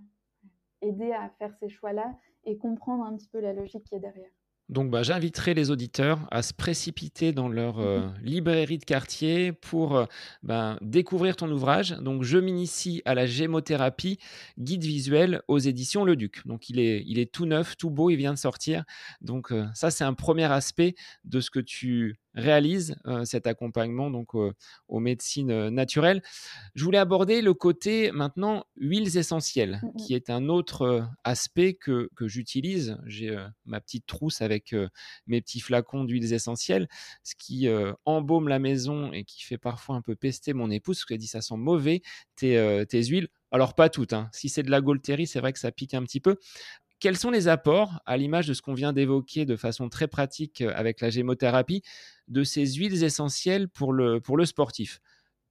Aider à faire ces choix-là et comprendre un petit peu la logique qui est derrière. Donc, bah, j'inviterai les auditeurs à se précipiter dans leur euh, mhm. librairie de quartier pour euh, bah, découvrir ton ouvrage. Donc, je m'initie à la gémothérapie, guide visuel aux éditions Le Duc. Donc, il est, il est tout neuf, tout beau, il vient de sortir. Donc, euh, ça, c'est un premier aspect de ce que tu réalise cet accompagnement donc aux médecines naturelles. Je voulais aborder le côté maintenant huiles essentielles, mmh qui est un autre aspect que, que j'utilise. J'ai ma petite trousse avec mes petits flacons d'huiles essentielles, ce qui embaume la maison et qui fait parfois un peu pester mon épouse, parce qu'elle dit ça sent mauvais tes, tes huiles. Alors pas toutes, hein. si c'est de la Golterie, c'est vrai que ça pique un petit peu. Quels sont les apports, à l'image de ce qu'on vient d'évoquer de façon très pratique euh, avec la gémothérapie, de ces huiles essentielles pour le, pour le sportif,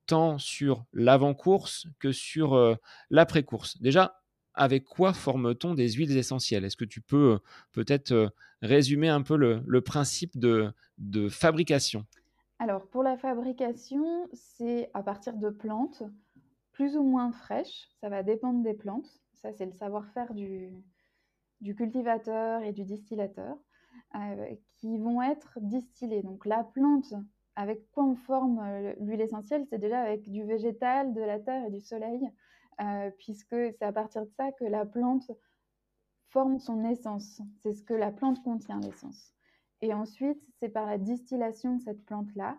tant sur l'avant-course que sur euh, l'après-course Déjà, avec quoi forme-t-on des huiles essentielles? Est-ce que tu peux euh, peut-être résumer un peu le, principe de, de fabrication? Alors, pour la fabrication, c'est à partir de plantes plus ou moins fraîches. Ça va dépendre des plantes. Ça, c'est le savoir-faire du, du cultivateur et du distillateur euh, qui vont être distillés. Donc la plante, avec quoi on forme euh, l'huile essentielle, c'est déjà avec du végétal, de la terre et du soleil, euh, puisque c'est à partir de ça que la plante forme son essence. C'est ce que la plante contient, l'essence. Et ensuite, c'est par la distillation de cette plante-là,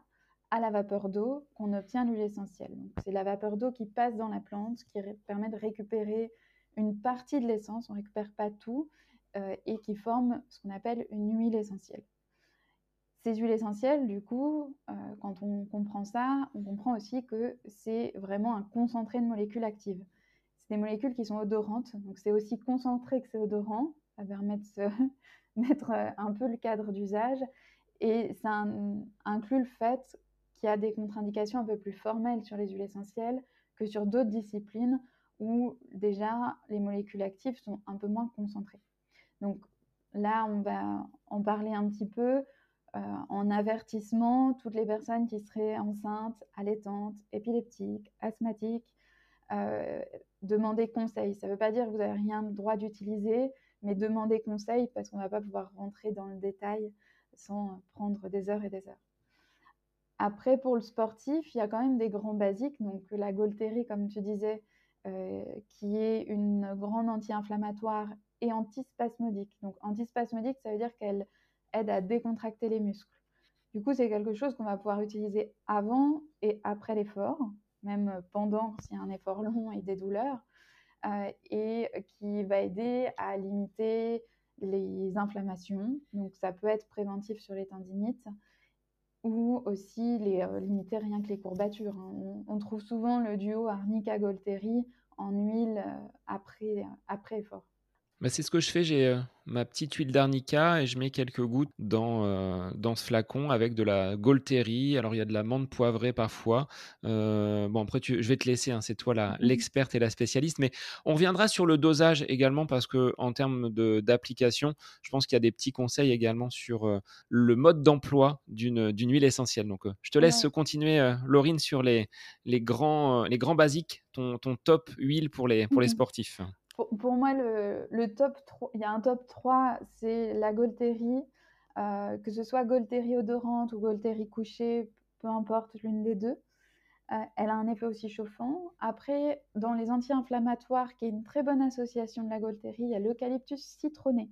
à la vapeur d'eau, qu'on obtient l'huile essentielle. C'est la vapeur d'eau qui passe dans la plante, qui permet de récupérer une partie de l'essence, on récupère pas tout, euh, et qui forme ce qu'on appelle une huile essentielle. Ces huiles essentielles, du coup, euh, quand on comprend ça, on comprend aussi que c'est vraiment un concentré de molécules actives. C'est des molécules qui sont odorantes, donc c'est aussi concentré que c'est odorant. Ça permet de se mettre euh, un peu le cadre d'usage. Et ça inclut le fait qu'il y a des contre-indications un peu plus formelles sur les huiles essentielles que sur d'autres disciplines où déjà les molécules actives sont un peu moins concentrées. Donc là, on va en parler un petit peu euh, en avertissement. Toutes les personnes qui seraient enceintes, allaitantes, épileptiques, asthmatiques, euh, demandez conseil. Ça ne veut pas dire que vous n'avez rien de droit d'utiliser, mais demandez conseil parce qu'on ne va pas pouvoir rentrer dans le détail sans prendre des heures et des heures. Après, pour le sportif, il y a quand même des grands basiques. Donc la Golterie, comme tu disais, qui est une grande anti-inflammatoire et antispasmodique. Donc antispasmodique, ça veut dire qu'elle aide à décontracter les muscles. Du coup, c'est quelque chose qu'on va pouvoir utiliser avant et après l'effort, même pendant s'il y a un effort [LAUGHS] long et des douleurs, euh, et qui va aider à limiter les inflammations. Donc ça peut être préventif sur les tendinites ou aussi les, euh, limiter rien que les courbatures. Hein. On, trouve souvent le duo arnica-golteri en huile euh, après, après effort. Bah, c'est ce que je fais. J'ai euh, ma petite huile d'arnica et je mets quelques gouttes dans, euh, dans ce flacon avec de la Golterie. Alors, il y a de la menthe poivrée parfois. Euh, bon, après, je vais te laisser, hein, c'est toi l'experte et la spécialiste. Mais on reviendra sur le dosage également parce que en termes d'application, je pense qu'il y a des petits conseils également sur le mode d'emploi d'une huile essentielle. Donc, je te laisse continuer, Laurine, sur les, les, grands, les grands basiques, ton, ton top huile pour les, pour les mmh sportifs pour, moi, le, top 3, il y a un top 3, c'est la Golterie. Euh, que ce soit Golterie odorante ou Golterie couchée, peu importe l'une des deux. Euh, elle a un effet aussi chauffant. Après, dans les anti-inflammatoires, qui est une très bonne association de la Golterie, il y a l'eucalyptus citronné.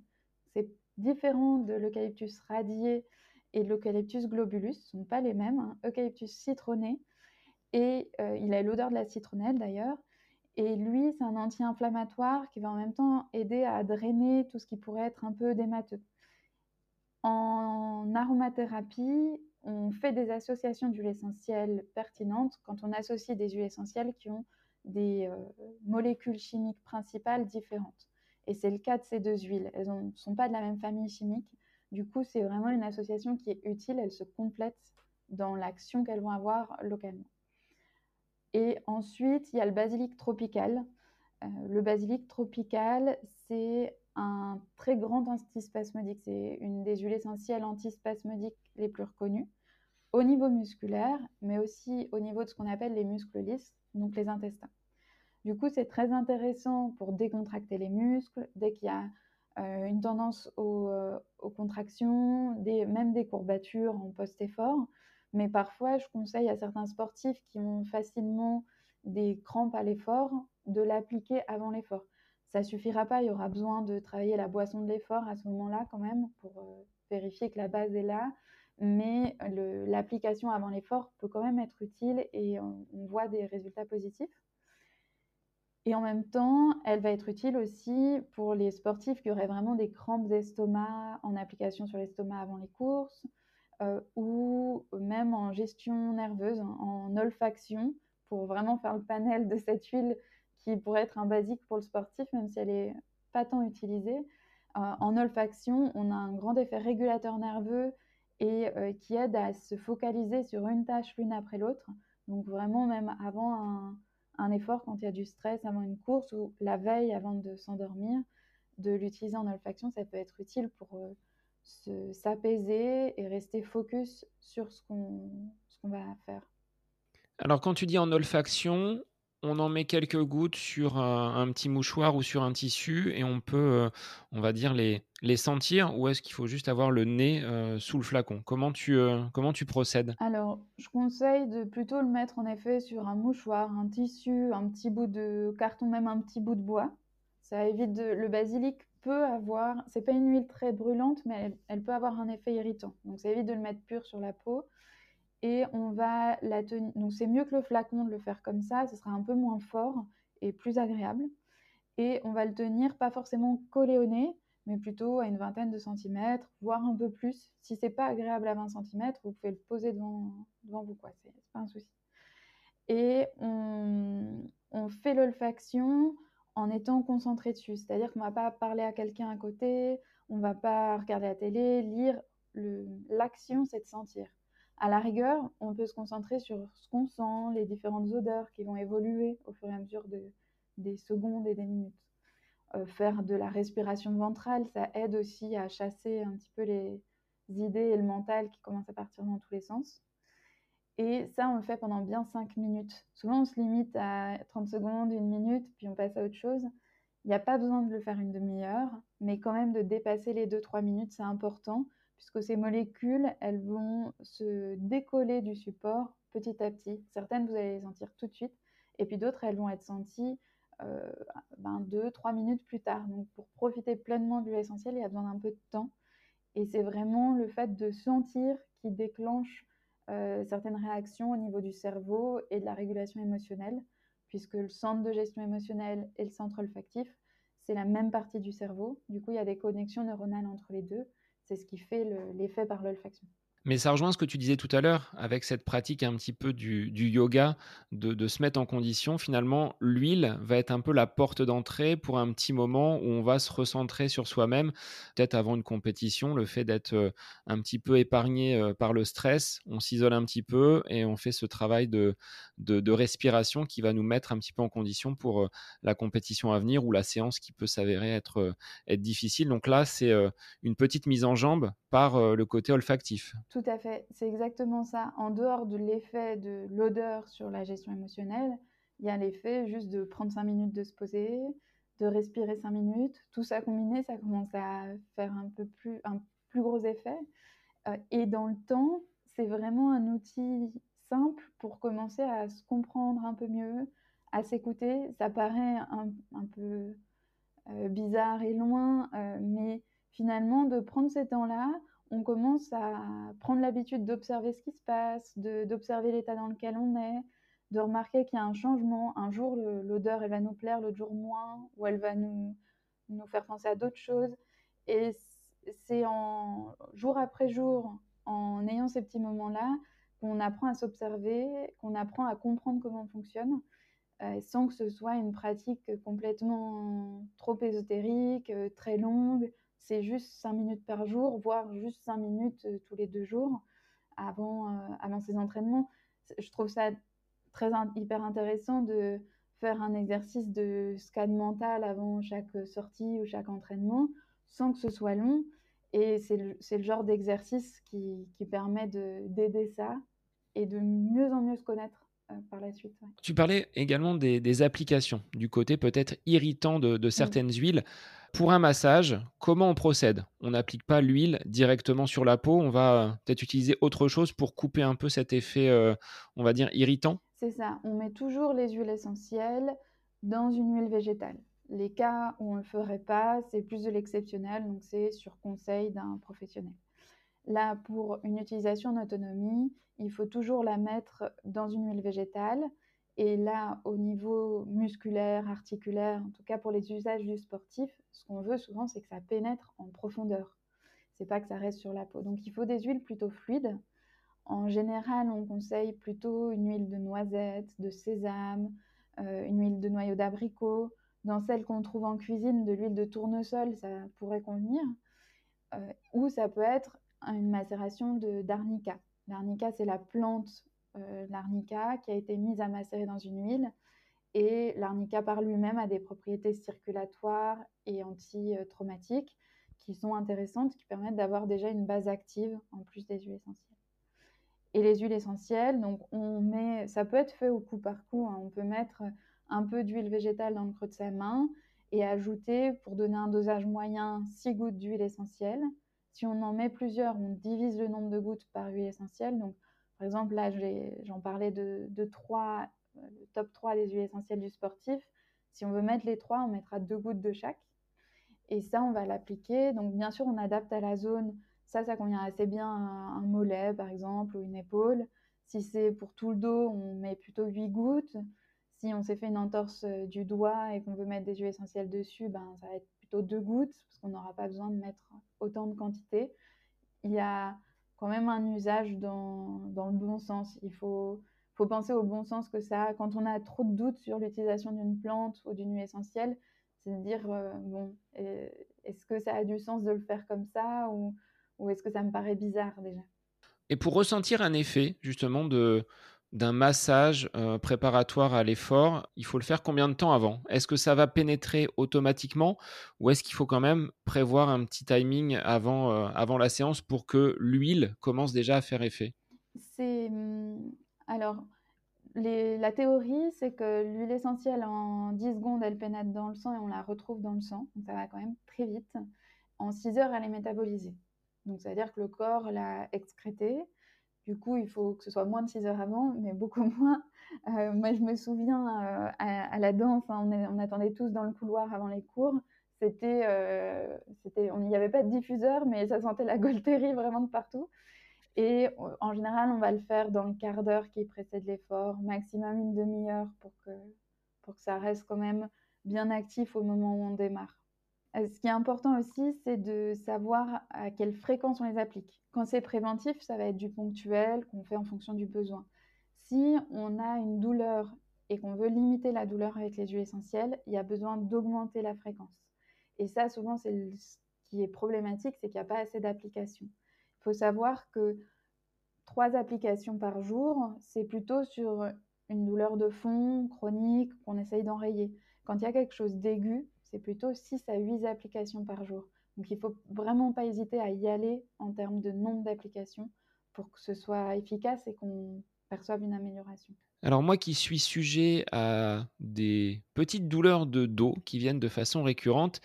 C'est différent de l'eucalyptus radié et de l'eucalyptus globulus, ce ne sont pas les mêmes. Hein. Eucalyptus citronné, et euh, il a l'odeur de la citronnelle d'ailleurs. Et lui, c'est un anti-inflammatoire qui va en même temps aider à drainer tout ce qui pourrait être un peu démateux. En aromathérapie, on fait des associations d'huiles essentielles pertinentes quand on associe des huiles essentielles qui ont des euh, molécules chimiques principales différentes. Et c'est le cas de ces deux huiles. Elles ne sont pas de la même famille chimique. Du coup, c'est vraiment une association qui est utile. Elles se complètent dans l'action qu'elles vont avoir localement. Et ensuite, il y a le basilic tropical. Euh, le basilic tropical, c'est un très grand antispasmodique. C'est une des huiles essentielles antispasmodiques les plus reconnues au niveau musculaire, mais aussi au niveau de ce qu'on appelle les muscles lisses, donc les intestins. Du coup, c'est très intéressant pour décontracter les muscles dès qu'il y a euh, une tendance euh, aux, contractions, même des courbatures en post-effort. Mais parfois, je conseille à certains sportifs qui ont facilement des crampes à l'effort de l'appliquer avant l'effort. Ça suffira pas, il y aura besoin de travailler la boisson de l'effort à ce moment-là quand même pour euh, vérifier que la base est là. mais l'application avant l'effort peut quand même être utile et on, voit des résultats positifs. Et en même temps, elle va être utile aussi pour les sportifs qui auraient vraiment des crampes d'estomac en application sur l'estomac avant les courses, euh, ou même en gestion nerveuse, en olfaction, pour vraiment faire le panel de cette huile qui pourrait être un basique pour le sportif, même si elle n'est pas tant utilisée. Euh, en olfaction, on a un grand effet régulateur nerveux et euh, qui aide à se focaliser sur une tâche l'une après l'autre. Donc vraiment, même avant un, un, effort, quand il y a du stress, avant une course ou la veille avant de s'endormir, de l'utiliser en olfaction, ça peut être utile pour s'apaiser et rester focus sur ce qu'on va faire. Alors quand tu dis en olfaction, on en met quelques gouttes sur un, petit mouchoir ou sur un tissu et on peut, euh, on va dire, les, les sentir ou est-ce qu'il faut juste avoir le nez euh, sous le flacon? Comment tu, euh, comment tu procèdes? Alors, je conseille de plutôt le mettre en effet sur un mouchoir, un tissu, un petit bout de carton, même un petit bout de bois. Ça évite de... Le basilic peut avoir, c'est pas une huile très brûlante, mais elle, peut avoir un effet irritant. Donc ça évite de le mettre pur sur la peau. Et on va la tenir. Donc c'est mieux que le flacon de le faire comme ça, ce sera un peu moins fort et plus agréable. Et on va le tenir pas forcément collé au nez, mais plutôt à une vingtaine de centimètres, voire un peu plus. Si c'est pas agréable à 20 centimètres, vous pouvez le poser devant, devant vous, quoi. C'est pas un souci. Et on, on fait l'olfaction en étant concentré dessus. C'est-à-dire qu'on ne va pas parler à quelqu'un à côté, on ne va pas regarder la télé, lire. L'action, c'est de sentir. À la rigueur, on peut se concentrer sur ce qu'on sent, les différentes odeurs qui vont évoluer au fur et à mesure de, des secondes et des minutes. Euh, faire de la respiration ventrale, ça aide aussi à chasser un petit peu les idées et le mental qui commencent à partir dans tous les sens. Et ça, on le fait pendant bien 5 minutes. Souvent, on se limite à 30 secondes, une minute, puis on passe à autre chose. Il n'y a pas besoin de le faire une demi-heure, mais quand même de dépasser les 2-3 minutes, c'est important, puisque ces molécules, elles vont se décoller du support petit à petit. Certaines, vous allez les sentir tout de suite, et puis d'autres, elles vont être senties euh, ben, 2-3 minutes plus tard. Donc, pour profiter pleinement de l'huile essentielle, il y a besoin d'un peu de temps. Et c'est vraiment le fait de sentir qui déclenche euh, certaines réactions au niveau du cerveau et de la régulation émotionnelle, puisque le centre de gestion émotionnelle et le centre olfactif, c'est la même partie du cerveau. Du coup, il y a des connexions neuronales entre les deux. C'est ce qui fait l'effet par l'olfaction. Mais ça rejoint ce que tu disais tout à l'heure, avec cette pratique un petit peu du, yoga, de, se mettre en condition. Finalement, l'huile va être un peu la porte d'entrée pour un petit moment où on va se recentrer sur soi-même. Peut-être avant une compétition, le fait d'être euh, un petit peu épargné euh, par le stress, on s'isole un petit peu et on fait ce travail de, respiration qui va nous mettre un petit peu en condition pour euh, la compétition à venir ou la séance qui peut s'avérer être, être difficile. Donc là, c'est une petite mise en jambe par le côté olfactif. Tout à fait, c'est exactement ça. En dehors de l'effet de l'odeur sur la gestion émotionnelle, il y a l'effet juste de prendre cinq minutes de se poser, de respirer cinq minutes. Tout ça combiné, ça commence à faire un peu plus, un plus gros effet. Euh, et dans le temps, c'est vraiment un outil simple pour commencer à se comprendre un peu mieux, à s'écouter. Ça paraît un, peu euh, bizarre et loin, euh, mais finalement, de prendre ces temps-là, on commence à prendre l'habitude d'observer ce qui se passe, d'observer l'état dans lequel on est, de remarquer qu'il y a un changement. Un jour, l'odeur, elle va nous plaire, l'autre jour moins, ou elle va nous, nous faire penser à d'autres choses. Et c'est en jour après jour, en ayant ces petits moments-là, qu'on apprend à s'observer, qu'on apprend à comprendre comment on fonctionne, euh, sans que ce soit une pratique complètement trop ésotérique, euh, très longue, c'est juste 5 minutes par jour, voire juste 5 minutes euh, tous les deux jours avant, euh, avant ces entraînements. Je trouve ça très hyper intéressant de faire un exercice de scan mental avant chaque sortie ou chaque entraînement sans que ce soit long. Et c'est le, le, genre d'exercice qui, qui, permet d'aider ça et de mieux en mieux se connaître euh, par la suite. Tu parlais également des, des, applications, du côté peut-être irritant de, de certaines huiles. Pour un massage, comment on procède? On n'applique pas l'huile directement sur la peau, on va euh, peut-être utiliser autre chose pour couper un peu cet effet, euh, on va dire, irritant? C'est ça, on met toujours les huiles essentielles dans une huile végétale. Les cas où on ne le ferait pas, c'est plus de l'exceptionnel, donc c'est sur conseil d'un professionnel. Là, pour une utilisation en autonomie, il faut toujours la mettre dans une huile végétale. Et là, au niveau musculaire, articulaire, en tout cas pour les usages du sportif, ce qu'on veut souvent, c'est que ça pénètre en profondeur. C'est pas que ça reste sur la peau. Donc il faut des huiles plutôt fluides. En général, on conseille plutôt une huile de noisette, de sésame, euh, une huile de noyau d'abricot. Dans celle qu'on trouve en cuisine, de l'huile de tournesol, ça pourrait convenir. Euh, ou ça peut être une macération d'arnica. L'arnica, c'est la plante l'arnica qui a été mise à macérer dans une huile. Et l'arnica par lui-même a des propriétés circulatoires et anti-traumatiques qui sont intéressantes, qui permettent d'avoir déjà une base active en plus des huiles essentielles. Et les huiles essentielles, donc on met, ça peut être fait au coup par coup. Hein. on peut mettre un peu d'huile végétale dans le creux de sa main et ajouter, pour donner un dosage moyen, 6 gouttes d'huile essentielle. Si on en met plusieurs, on divise le nombre de gouttes par huile essentielle. Donc, par exemple, là, j'en parlais de, de 3, euh, le top 3 des huiles essentielles du sportif. Si on veut mettre les trois, on mettra deux gouttes de chaque. Et ça, on va l'appliquer. Donc, bien sûr, on adapte à la zone. Ça, ça convient assez bien à un mollet, par exemple, ou une épaule. Si c'est pour tout le dos, on met plutôt 8 gouttes. Si on s'est fait une entorse euh, du doigt et qu'on veut mettre des huiles essentielles dessus, ben, ça va être plutôt 2 gouttes, parce qu'on n'aura pas besoin de mettre autant de quantité. Il y a quand même un usage dans, le bon sens. Il faut, faut penser au bon sens que ça a. Quand on a trop de doutes sur l'utilisation d'une plante ou d'une huile essentielle, c'est de dire, euh, bon, est-ce que ça a du sens de le faire comme ça ou, ou est-ce que ça me paraît bizarre déjà? Et pour ressentir un effet justement de, d'un massage euh, préparatoire à l'effort, il faut le faire combien de temps avant? Est-ce que ça va pénétrer automatiquement ou est-ce qu'il faut quand même prévoir un petit timing avant, euh, avant la séance pour que l'huile commence déjà à faire effet? C'est hum, alors la théorie, c'est que l'huile essentielle en 10 secondes, elle pénètre dans le sang et on la retrouve dans le sang, donc ça va quand même très vite. En 6 heures, elle est métabolisée. Donc ça veut dire que le corps l'a excrétée du coup, il faut que ce soit moins de 6 heures avant, mais beaucoup [LAUGHS] moins. Euh, moi, je me souviens euh, à, la danse, hein, on, attendait tous dans le couloir avant les cours. C'était, euh, il n'y avait pas de diffuseur, mais ça sentait la [LAUGHS] Golterie vraiment de partout. Et en général, on va le faire dans le quart d'heure qui précède l'effort, maximum une demi-heure pour que, pour que ça reste quand même bien actif au moment où on démarre. Euh, ce qui est important aussi, c'est de savoir à quelle fréquence on les applique. Quand c'est préventif, ça va être du ponctuel qu'on fait en fonction du besoin. Si on a une douleur et qu'on veut limiter la douleur avec les huiles essentielles, il y a besoin d'augmenter la fréquence. Et ça, souvent, c'est ce qui est problématique, c'est qu'il n'y a pas assez d'applications. Il faut savoir que trois applications par jour, c'est plutôt sur une douleur de fond chronique qu'on essaye d'enrayer. Quand il y a quelque chose d'aigu, c'est plutôt 6 à 8 applications par jour. Donc il ne faut vraiment pas hésiter à y aller en termes de nombre d'applications pour que ce soit efficace et qu'on perçoive une amélioration. Alors moi qui suis sujet à des petites douleurs de dos qui viennent de façon récurrente,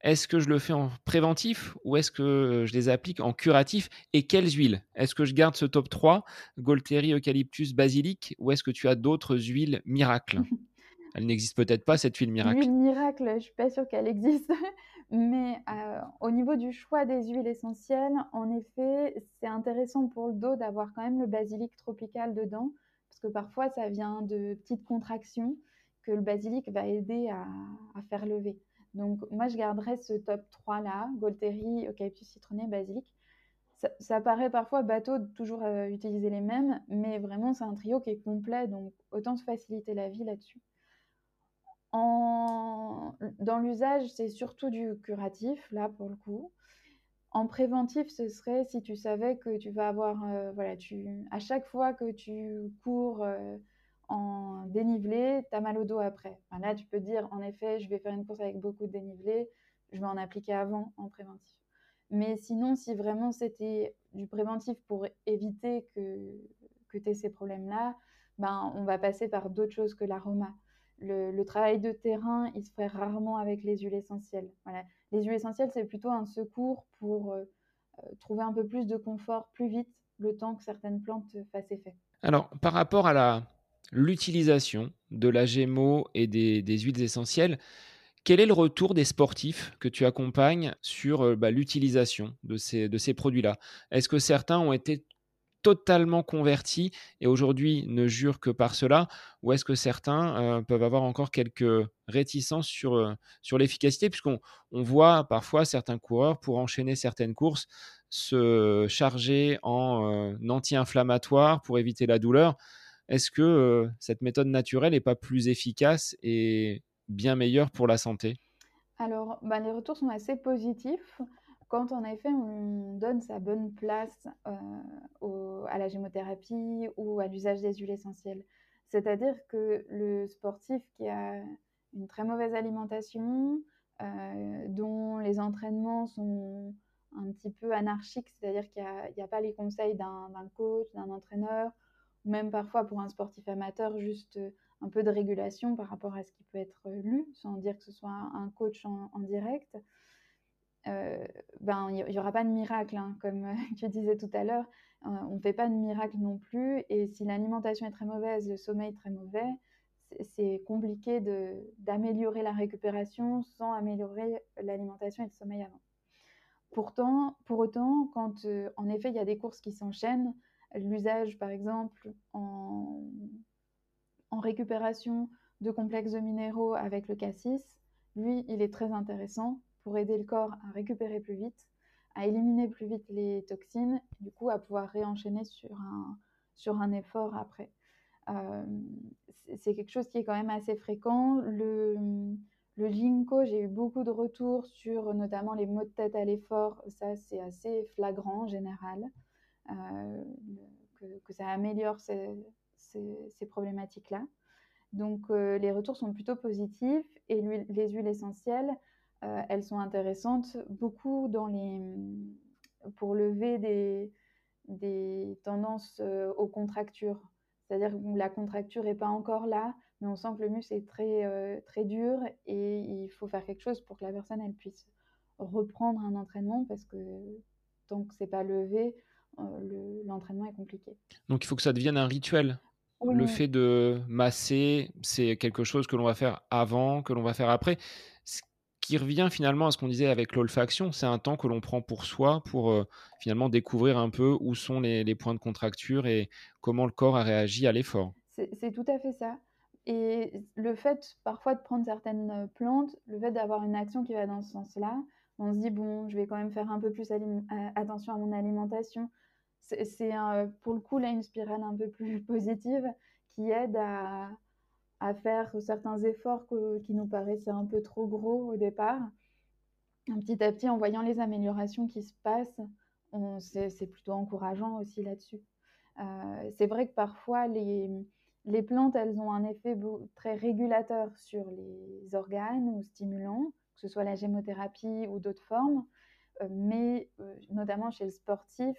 est-ce que je le fais en préventif ou est-ce que je les applique en curatif Et quelles huiles? Est-ce que je garde ce top 3, Golteri, Eucalyptus, Basilic, ou est-ce que tu as d'autres huiles miracles? [LAUGHS] Elle n'existe peut-être pas, cette huile miracle. L'huile miracle, je ne suis pas sûre qu'elle existe. [LAUGHS] Mais euh, au niveau du choix des huiles essentielles, en effet, c'est intéressant pour le dos d'avoir quand même le basilic tropical dedans, parce que parfois ça vient de petites contractions que le basilic va aider à, faire lever. Donc moi, je garderais ce top 3 là, Golteri, Eucalyptus citronné, basilic. Ça, paraît parfois bateau de toujours euh, utiliser les mêmes, mais vraiment c'est un trio qui est complet, donc autant se faciliter la vie là-dessus. Dans l'usage, c'est surtout du curatif, là, pour le coup. En préventif, ce serait si tu savais que tu vas avoir, euh, voilà, à chaque fois que tu cours euh, en dénivelé, tu as mal au dos après. là, tu peux dire, en effet, je vais faire une course avec beaucoup de dénivelé, je vais en appliquer avant en préventif. Mais sinon, si vraiment c'était du préventif pour éviter que, que tu aies ces problèmes-là, ben, on va passer par d'autres choses que l'aroma le, travail de terrain, il se fait rarement avec les huiles essentielles. Les huiles essentielles, c'est plutôt un secours pour euh, euh, trouver un peu plus de confort plus vite, le temps que certaines plantes fassent effet. Alors, par rapport à l'utilisation de la gémeaux et des, huiles essentielles, Quel est le retour des sportifs que tu accompagnes sur bah, l'utilisation de ces, de ces produits-là? Est-ce que certains ont été totalement convertis et aujourd'hui ne jurent que par cela Ou est-ce que certains peuvent avoir encore quelques réticences sur, sur l'efficacité? Puisqu'on on voit parfois certains coureurs, pour enchaîner certaines courses, se charger en anti-inflammatoire pour éviter la douleur. Est-ce que cette méthode naturelle n'est pas plus efficace et bien meilleure pour la santé? Alors, bah, les retours sont assez positifs quand en effet on donne sa bonne place à la gémothérapie ou à l'usage des huiles essentielles. C'est-à-dire que le sportif qui a une très mauvaise alimentation, dont les entraînements sont un petit peu anarchiques, c'est-à-dire qu'il n'y a, pas les conseils d'un coach, d'un entraîneur, ou même parfois pour un sportif amateur, juste un peu de régulation par rapport à ce qui peut être lu, sans dire que ce soit un coach en, direct. Ben, il n'y aura pas de miracle, hein, comme [LAUGHS] tu disais tout à l'heure. on ne fait pas de miracle non plus. Et si l'alimentation est très mauvaise, le sommeil très mauvais, c'est compliqué d'améliorer la récupération sans améliorer l'alimentation et le sommeil avant. Pourtant, pour autant, quand en effet il y a des courses qui s'enchaînent, l'usage par exemple en, en, récupération de complexes de minéraux avec le cassis, lui, il est très intéressant pour aider le corps à récupérer plus vite, à éliminer plus vite les toxines, du coup à pouvoir réenchaîner sur un, effort après. Euh, c'est quelque chose qui est quand même assez fréquent. Le, le ginkgo, j'ai eu beaucoup de retours sur notamment les maux de tête à l'effort. Ça, c'est assez flagrant en général, euh, que, ça améliore ces, ces, problématiques-là. Donc, euh, les retours sont plutôt positifs et les huiles essentielles, elles sont intéressantes beaucoup dans les, pour lever des, des tendances aux contractures. C'est-à-dire que la contracture n'est pas encore là, mais on sent que le muscle est très, euh, très dur et il faut faire quelque chose pour que la personne elle puisse reprendre un entraînement parce que tant que c'est pas levé, euh, l'entraînement est compliqué. Donc il faut que ça devienne un rituel. Le fait de masser, c'est quelque chose que l'on va faire avant, que l'on va faire après qui revient finalement à ce qu'on disait avec l'olfaction, c'est un temps que l'on prend pour soi, pour euh, finalement découvrir un peu où sont les, points de contracture et comment le corps a réagi à l'effort. C'est tout à fait ça. Et le fait parfois de prendre certaines euh, plantes, le fait d'avoir une action qui va dans ce sens-là, on se dit, bon, je vais quand même faire un peu plus attention à mon alimentation. C'est pour le coup là une spirale un peu plus [LAUGHS] positive qui aide à, à faire certains efforts qui nous paraissaient un peu trop gros au départ. Petit à petit, en voyant les améliorations qui se passent, c'est plutôt encourageant aussi là-dessus. Euh, c'est vrai que parfois, les, les, plantes, elles ont un effet très régulateur sur les organes ou stimulants, que ce soit la gémothérapie ou d'autres formes, euh, mais euh, notamment chez le sportif,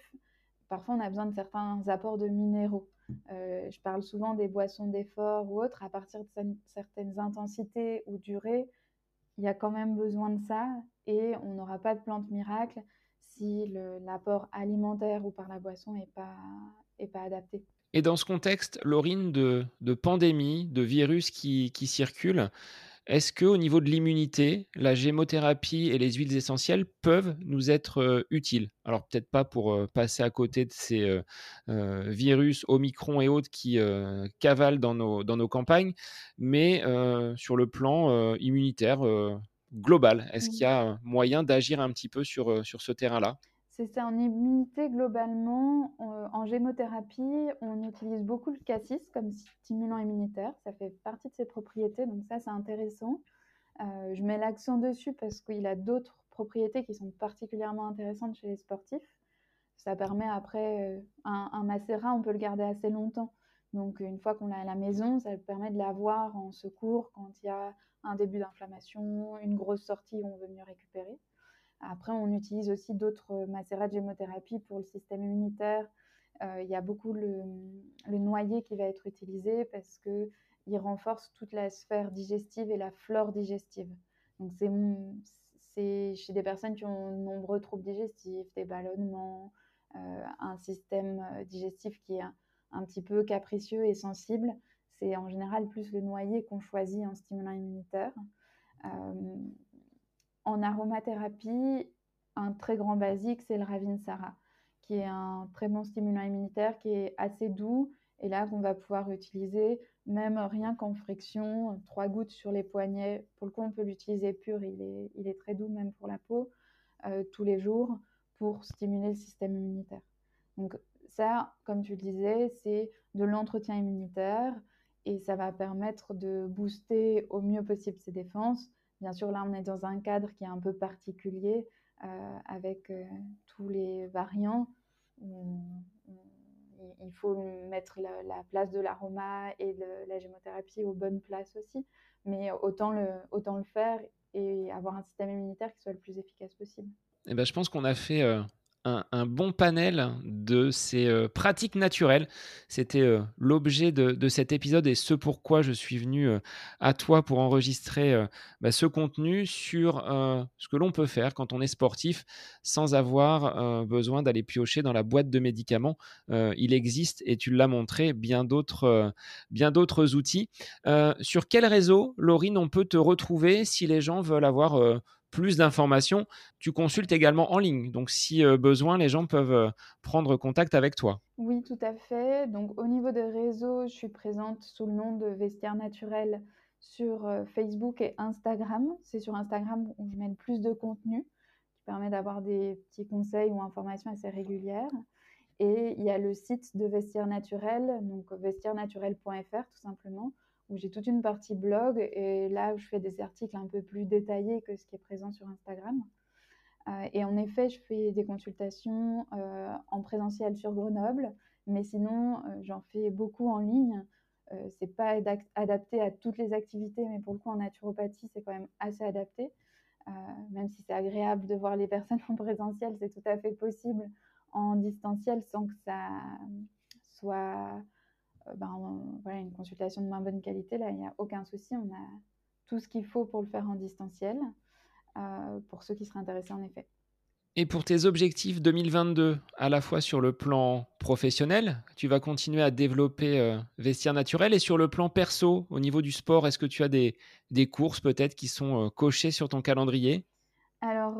parfois on a besoin de certains apports de minéraux. Euh, je parle souvent des boissons d'effort ou autres. À partir de certaines intensités ou durées, il y a quand même besoin de ça et on n'aura pas de plante miracle si l'apport alimentaire ou par la boisson n'est pas, est pas adapté. Et dans ce contexte, Laurine, de, pandémie, de virus qui circulent, est-ce que au niveau de l'immunité, la gémothérapie et les huiles essentielles peuvent nous être euh, utiles? Alors peut-être pas pour euh, passer à côté de ces euh, virus Omicron et autres qui cavalent dans nos, dans nos campagnes, mais sur le plan immunitaire global, est-ce qu'il y a moyen d'agir un petit peu sur, sur ce terrain-là? C'est ça, en immunité globalement, en gémothérapie, on utilise beaucoup le cassis comme stimulant immunitaire. Ça fait partie de ses propriétés, donc ça c'est intéressant. Euh, je mets l'accent dessus parce qu'il a d'autres propriétés qui sont particulièrement intéressantes chez les sportifs. Ça permet après, euh, un, un, macérat, on peut le garder assez longtemps. Donc une fois qu'on l'a à la maison, ça permet de l'avoir en secours quand il y a un début d'inflammation, une grosse sortie où on veut mieux récupérer. Après, on utilise aussi d'autres euh, macérats de gémothérapie pour le système immunitaire. Euh, il y a beaucoup le, noyer qui va être utilisé parce qu'il renforce toute la sphère digestive et la flore digestive. Donc, c'est chez des personnes qui ont de nombreux troubles digestifs, des ballonnements, euh, un système digestif qui est un, petit peu capricieux et sensible. C'est en général plus le noyer qu'on choisit en stimulant immunitaire. En aromathérapie, un très grand basique, c'est le Ravinsara, qui est un très bon stimulant immunitaire qui est assez doux et là qu'on va pouvoir utiliser même rien qu'en friction, trois gouttes sur les poignets. Pour le coup, on peut l'utiliser pur, il est, il est très doux même pour la peau, euh, tous les jours pour stimuler le système immunitaire. Donc ça, comme tu le disais, c'est de l'entretien immunitaire et ça va permettre de booster au mieux possible ses défenses. Bien sûr, là, on est dans un cadre qui est un peu particulier euh, avec euh, tous les variants il faut mettre la, place de l'aroma et de la gémothérapie aux bonnes places aussi. Mais autant le, faire et avoir un système immunitaire qui soit le plus efficace possible. Eh ben, je pense qu'on a fait euh, un, bon panel de ces euh, pratiques naturelles. C'était euh, l'objet de, cet épisode et ce pourquoi je suis venu euh, à toi pour enregistrer bah, ce contenu sur ce que l'on peut faire quand on est sportif sans avoir besoin d'aller piocher dans la boîte de médicaments. il existe, et tu l'as montré, bien d'autres bien d'autres outils. sur quel réseau, Laurine, on peut te retrouver si les gens veulent avoir plus d'informations, tu consultes également en ligne. Donc, si euh, besoin, les gens peuvent euh, prendre contact avec toi. Oui, tout à fait. Donc, au niveau des réseaux, je suis présente sous le nom de Vestiaire Naturel sur euh, Facebook et Instagram. C'est sur Instagram où je mets le plus de contenu, qui permet d'avoir des petits conseils ou informations assez régulières. Et il y a le site de Vestiaire Naturel, donc vestiairenaturel.fr tout simplement, où j'ai toute une partie blog et là où je fais des articles un peu plus détaillés que ce qui est présent sur Instagram. Euh, et en effet, je fais des consultations euh, en présentiel sur Grenoble, mais sinon, euh, j'en fais beaucoup en ligne. c'est pas adapté à toutes les activités, mais pour le coup, en naturopathie, c'est quand même assez adapté. même si c'est agréable de voir les [LAUGHS] personnes en présentiel, c'est tout à fait possible en distanciel sans que ça soit euh, ben, voilà, une consultation de moins bonne qualité, là, il n'y a aucun souci. On a tout ce qu'il faut pour le faire en distanciel, euh, pour ceux qui seraient intéressés en effet. Et pour tes objectifs 2022, à la fois sur le plan professionnel, tu vas continuer à développer euh, Vestiaire Naturel et sur le plan perso, au niveau du sport, est-ce que tu as des, des courses peut-être qui sont cochées sur ton calendrier? Alors,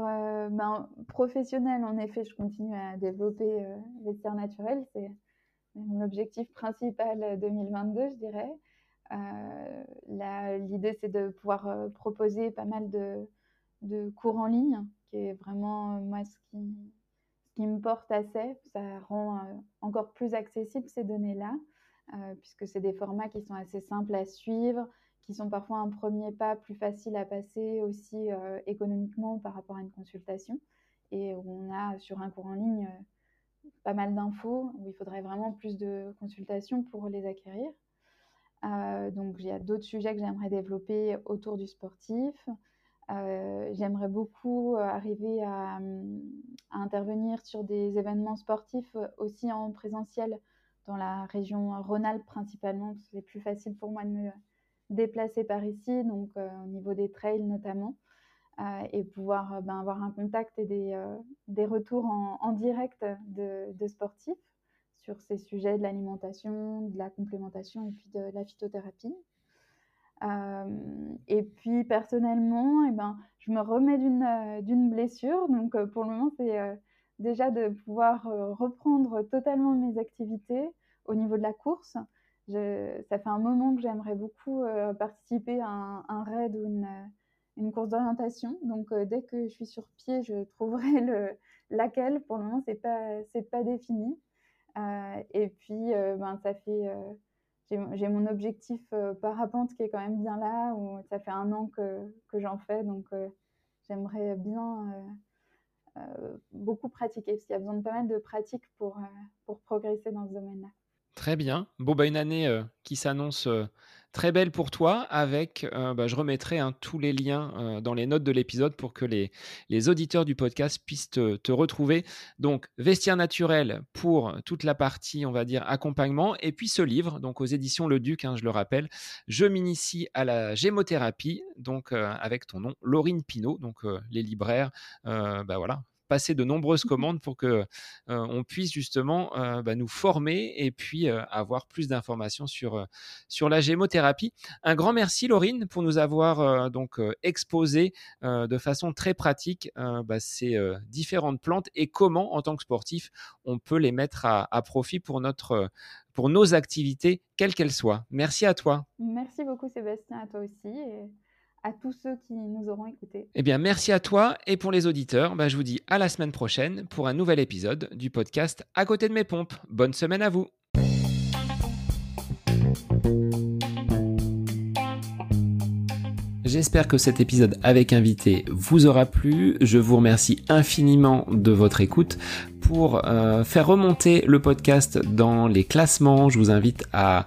ben, professionnel, en effet, je continue à développer Vestiaire Naturel. C'est mon objectif principal 2022, euh, je dirais. Euh, l'idée, c'est de pouvoir euh, proposer pas mal de, de, cours en ligne, qui est vraiment moi ce qui, qui me porte assez. Ça rend encore plus accessible ces données-là, puisque c'est des formats qui sont assez simples à suivre, qui sont parfois un premier pas plus facile à passer aussi économiquement par rapport à une consultation, et on a sur un cours en ligne pas mal d'infos où il faudrait vraiment plus de consultations pour les acquérir. Euh, donc, il y a d'autres sujets que j'aimerais développer autour du sportif. Euh, j'aimerais beaucoup arriver à, intervenir sur des événements sportifs aussi en présentiel dans la région Rhône-Alpes principalement, parce que c'est plus facile pour moi de me déplacer par ici, donc euh, au niveau des trails notamment. Euh, et pouvoir euh, ben, avoir un contact et des, euh, des retours en, direct de, sportifs sur ces sujets de l'alimentation, de la complémentation et puis de la phytothérapie. et puis personnellement, eh ben, je me remets d'une blessure. Donc pour le moment, c'est déjà de pouvoir reprendre totalement mes activités au niveau de la course. Ça fait un moment que j'aimerais beaucoup participer à un, un raid ou une, une course d'orientation. Donc, euh, dès que je suis sur pied, je trouverai [LAUGHS] le, laquelle. Pour le moment, c'est pas, pas défini. Euh, et puis, euh, ben, ça fait, j'ai, mon objectif parapente qui est quand même bien là, où ça fait un an que, que j'en fais. Donc, j'aimerais bien beaucoup pratiquer, parce qu'il y a besoin de pas mal de pratique pour, pour progresser dans ce domaine-là. Très bien. Bon, bah, une année qui s'annonce très belle pour toi. Avec, euh, bah, je remettrai hein, tous les liens dans les notes de l'épisode pour que les, auditeurs du podcast puissent te, retrouver. Donc, Vestiaire naturel pour toute la partie, on va dire, accompagnement. Et puis ce livre, donc aux éditions Le Duc, hein, je le rappelle, Je m'initie à la gémothérapie, donc avec ton nom, Laurine Pinault. Donc, les libraires, bah voilà, passer de nombreuses commandes pour que on puisse justement bah, nous former et puis avoir plus d'informations sur, sur la gémothérapie. Un grand merci Laurine pour nous avoir donc exposé de façon très pratique bah, ces différentes plantes et comment en tant que sportif on peut les mettre à, à profit pour notre pour nos activités, quelles qu'elles soient. Merci à toi. Merci beaucoup Sébastien, à toi aussi. Et à tous ceux qui nous auront écoutés. Eh bien, merci à toi et pour les auditeurs, bah, je vous dis à la semaine prochaine pour un nouvel épisode du podcast À côté de mes pompes. Bonne semaine à vous. J'espère que cet épisode avec invité vous aura plu. Je vous remercie infiniment de votre écoute. Pour euh, faire remonter le podcast dans les classements, je vous invite à